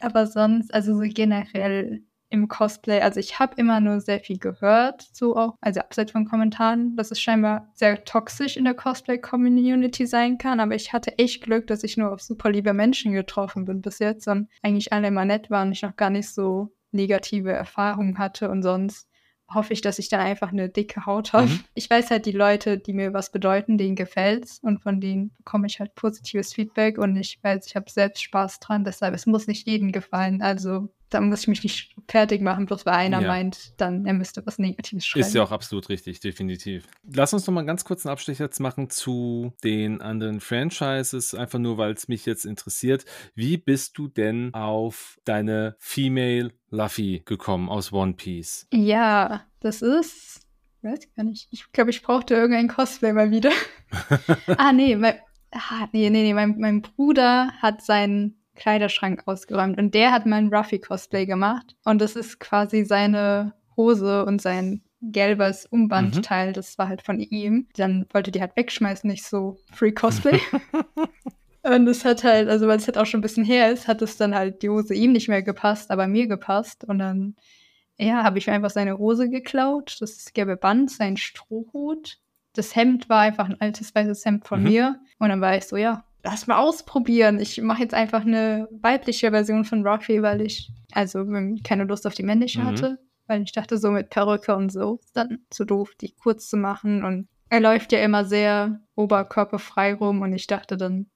Aber sonst, also so generell im Cosplay, also ich habe immer nur sehr viel gehört, so auch, also abseits von Kommentaren, dass es scheinbar sehr toxisch in der Cosplay-Community sein kann, aber ich hatte echt Glück, dass ich nur auf super liebe Menschen getroffen bin bis jetzt und eigentlich alle immer nett waren und ich noch gar nicht so negative Erfahrungen hatte und sonst hoffe ich, dass ich dann einfach eine dicke Haut habe. Mhm. Ich weiß halt, die Leute, die mir was bedeuten, denen gefällt's und von denen bekomme ich halt positives Feedback und ich weiß, ich habe selbst Spaß dran, deshalb es muss nicht jedem gefallen. Also da muss ich mich nicht fertig machen, bloß weil einer Ja. meint, dann er müsste was Negatives schreiben. Ist ja auch absolut richtig, definitiv. Lass uns noch mal ganz kurz einen Abstecher jetzt machen zu den anderen Franchises, einfach nur, weil es mich jetzt interessiert. Wie bist du denn auf deine Female Luffy gekommen aus One Piece? Ja, das ist. Weiß ich gar nicht. Ich glaube, ich brauchte irgendein Cosplay mal wieder. ah, nee, mein, ah, nee, nee, nee. Mein, mein Bruder hat seinen Kleiderschrank ausgeräumt und der hat mein Ruffy-Cosplay gemacht. Und das ist quasi seine Hose und sein gelbes Umbandteil, das war halt von ihm. Dann wollte die halt wegschmeißen, nicht so Free Cosplay. Und es hat halt, also weil es halt auch schon ein bisschen her ist, hat es dann halt die Hose ihm nicht mehr gepasst, aber mir gepasst. Und dann, ja, habe ich mir einfach seine Hose geklaut, das gelbe Band, sein Strohhut. Das Hemd war einfach ein altes weißes Hemd von Mhm. mir. Und dann war ich so, ja, lass mal ausprobieren. Ich mache jetzt einfach eine weibliche Version von Rocky, weil ich also keine Lust auf die männliche Mhm. hatte. Weil ich dachte, so mit Perücke und so ist dann zu doof, die kurz zu machen. Und er läuft ja immer sehr oberkörperfrei rum. Und ich dachte, dann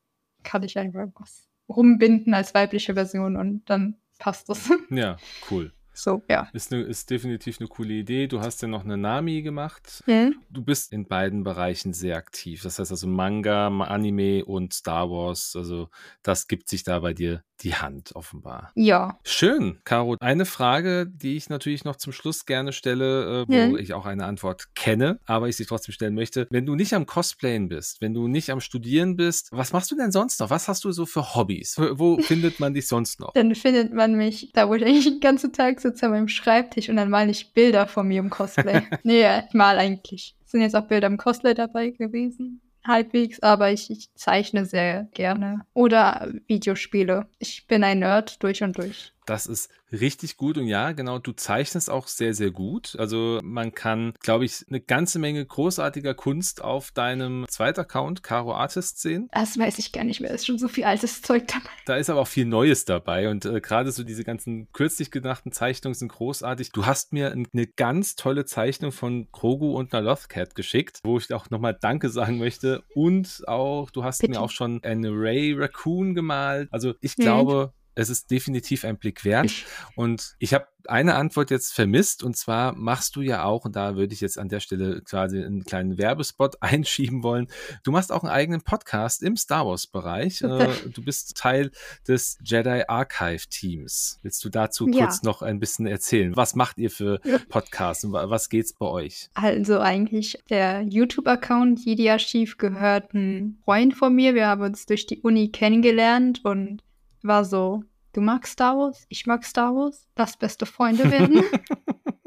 kann ich einfach was rumbinden als weibliche Version und dann passt das. Ja, cool. So, ja. Ist, ne, ist definitiv eine coole Idee. Du hast ja noch eine Nami gemacht. Mhm. Du bist in beiden Bereichen sehr aktiv. Das heißt also Manga, Ma- Anime und Star Wars. Also das gibt sich da bei dir die Hand offenbar. Ja. Schön, Caro. Eine Frage, die ich natürlich noch zum Schluss gerne stelle, äh, wo Ja. ich auch eine Antwort kenne, aber ich sie trotzdem stellen möchte. Wenn du nicht am Cosplayen bist, wenn du nicht am Studieren bist, was machst du denn sonst noch? Was hast du so für Hobbys? Wo, findet man dich sonst noch? Dann findet man mich da, wo ich eigentlich den ganzen Tag sitze an meinem Schreibtisch und dann male ich Bilder von mir im Cosplay. nee, ja, ich mal eigentlich. Es sind jetzt auch Bilder im Cosplay dabei gewesen. Halbwegs, aber ich, ich zeichne sehr gerne. Oder Videospiele. Ich bin ein Nerd durch und durch. Das ist richtig gut und ja, genau, du zeichnest auch sehr, sehr gut. Also man kann, glaube ich, eine ganze Menge großartiger Kunst auf deinem zweiten Account, Caro Artist, sehen. Das weiß ich gar nicht mehr, ist schon so viel altes Zeug dabei. Da ist aber auch viel Neues dabei und äh, gerade so diese ganzen kürzlich gedachten Zeichnungen sind großartig. Du hast mir eine ganz tolle Zeichnung von Grogu und einer Lothcat geschickt, wo ich auch nochmal Danke sagen möchte und auch, du hast Bitte. mir auch schon eine Ray Raccoon gemalt. Also ich mhm. glaube, es ist definitiv ein Blick wert. Und ich habe eine Antwort jetzt vermisst und zwar machst du ja auch, und da würde ich jetzt an der Stelle quasi einen kleinen Werbespot einschieben wollen, du machst auch einen eigenen Podcast im Star Wars-Bereich. Äh, du bist Teil des Jedi Archive Teams. Willst du dazu ja. kurz noch ein bisschen erzählen? Was macht ihr für Podcasts und was geht's bei euch? Also eigentlich der YouTube-Account Jedi Archiv gehört ein Freund von mir. Wir haben uns durch die Uni kennengelernt und war so, du magst Star Wars, ich mag Star Wars, lass beste Freunde werden.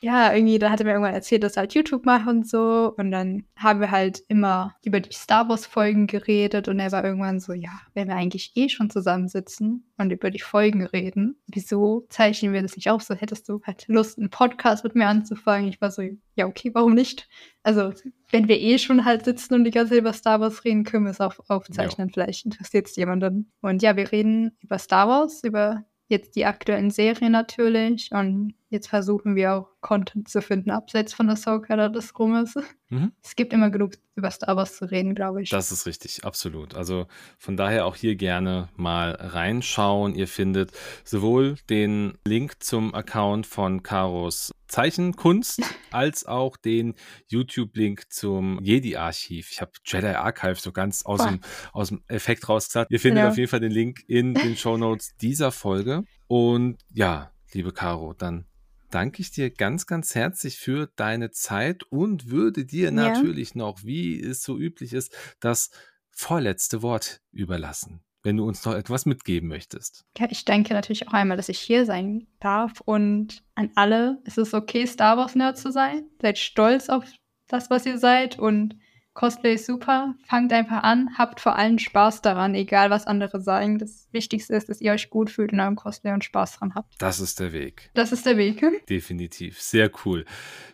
ja, irgendwie, da hat er mir irgendwann erzählt, dass er halt YouTube macht und so. Und dann haben wir halt immer über die Star Wars-Folgen geredet. Und er war irgendwann so, ja, wenn wir eigentlich eh schon zusammensitzen und über die Folgen reden, wieso zeichnen wir das nicht auf? So hättest du halt Lust, einen Podcast mit mir anzufangen. Ich war so, ja, okay, warum nicht? Also, wenn wir eh schon halt sitzen und die ganze Zeit über Star Wars reden, können wir es auch aufzeichnen. Ja. Vielleicht interessiert es jemanden. Und ja, wir reden über Star Wars, über jetzt die aktuellen Serien natürlich und jetzt versuchen wir auch Content zu finden, abseits von der Ahsoka, da das rum ist. Mhm. Es gibt immer genug über Star Wars zu reden, glaube ich. Das ist richtig, absolut. Also von daher auch hier gerne mal reinschauen. Ihr findet sowohl den Link zum Account von Karos Zeichenkunst als auch den YouTube-Link zum Jedi-Archiv. Ich habe Jedi Archive so ganz aus, dem, aus dem Effekt rausgesagt. Ihr findet ja. auf jeden Fall den Link in den Show Notes dieser Folge. Und ja, liebe Caro, dann danke ich dir ganz, ganz herzlich für deine Zeit und würde dir ja. natürlich noch, wie es so üblich ist, das vorletzte Wort überlassen, wenn du uns noch etwas mitgeben möchtest. Ja, ich danke natürlich auch einmal, dass ich hier sein darf und an alle, es ist okay, Star Wars Nerd zu sein. Seid stolz auf das, was ihr seid und Cosplay ist super. Fangt einfach an, habt vor allem Spaß daran, egal was andere sagen. Das Wichtigste ist, dass ihr euch gut fühlt in eurem Cosplay und Spaß dran habt. Das ist der Weg. Das ist der Weg. Definitiv. Sehr cool.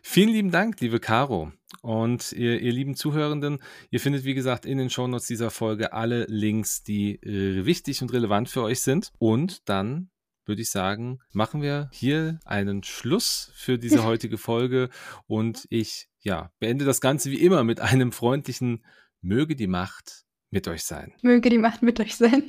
Vielen lieben Dank, liebe Caro. Und ihr, ihr lieben Zuhörenden, ihr findet, wie gesagt, in den Shownotes dieser Folge alle Links, die äh, wichtig und relevant für euch sind. Und dann würde ich sagen, machen wir hier einen Schluss für diese heutige Folge und ich ja, beende das Ganze wie immer mit einem freundlichen Möge die Macht mit euch sein. Möge die Macht mit euch sein.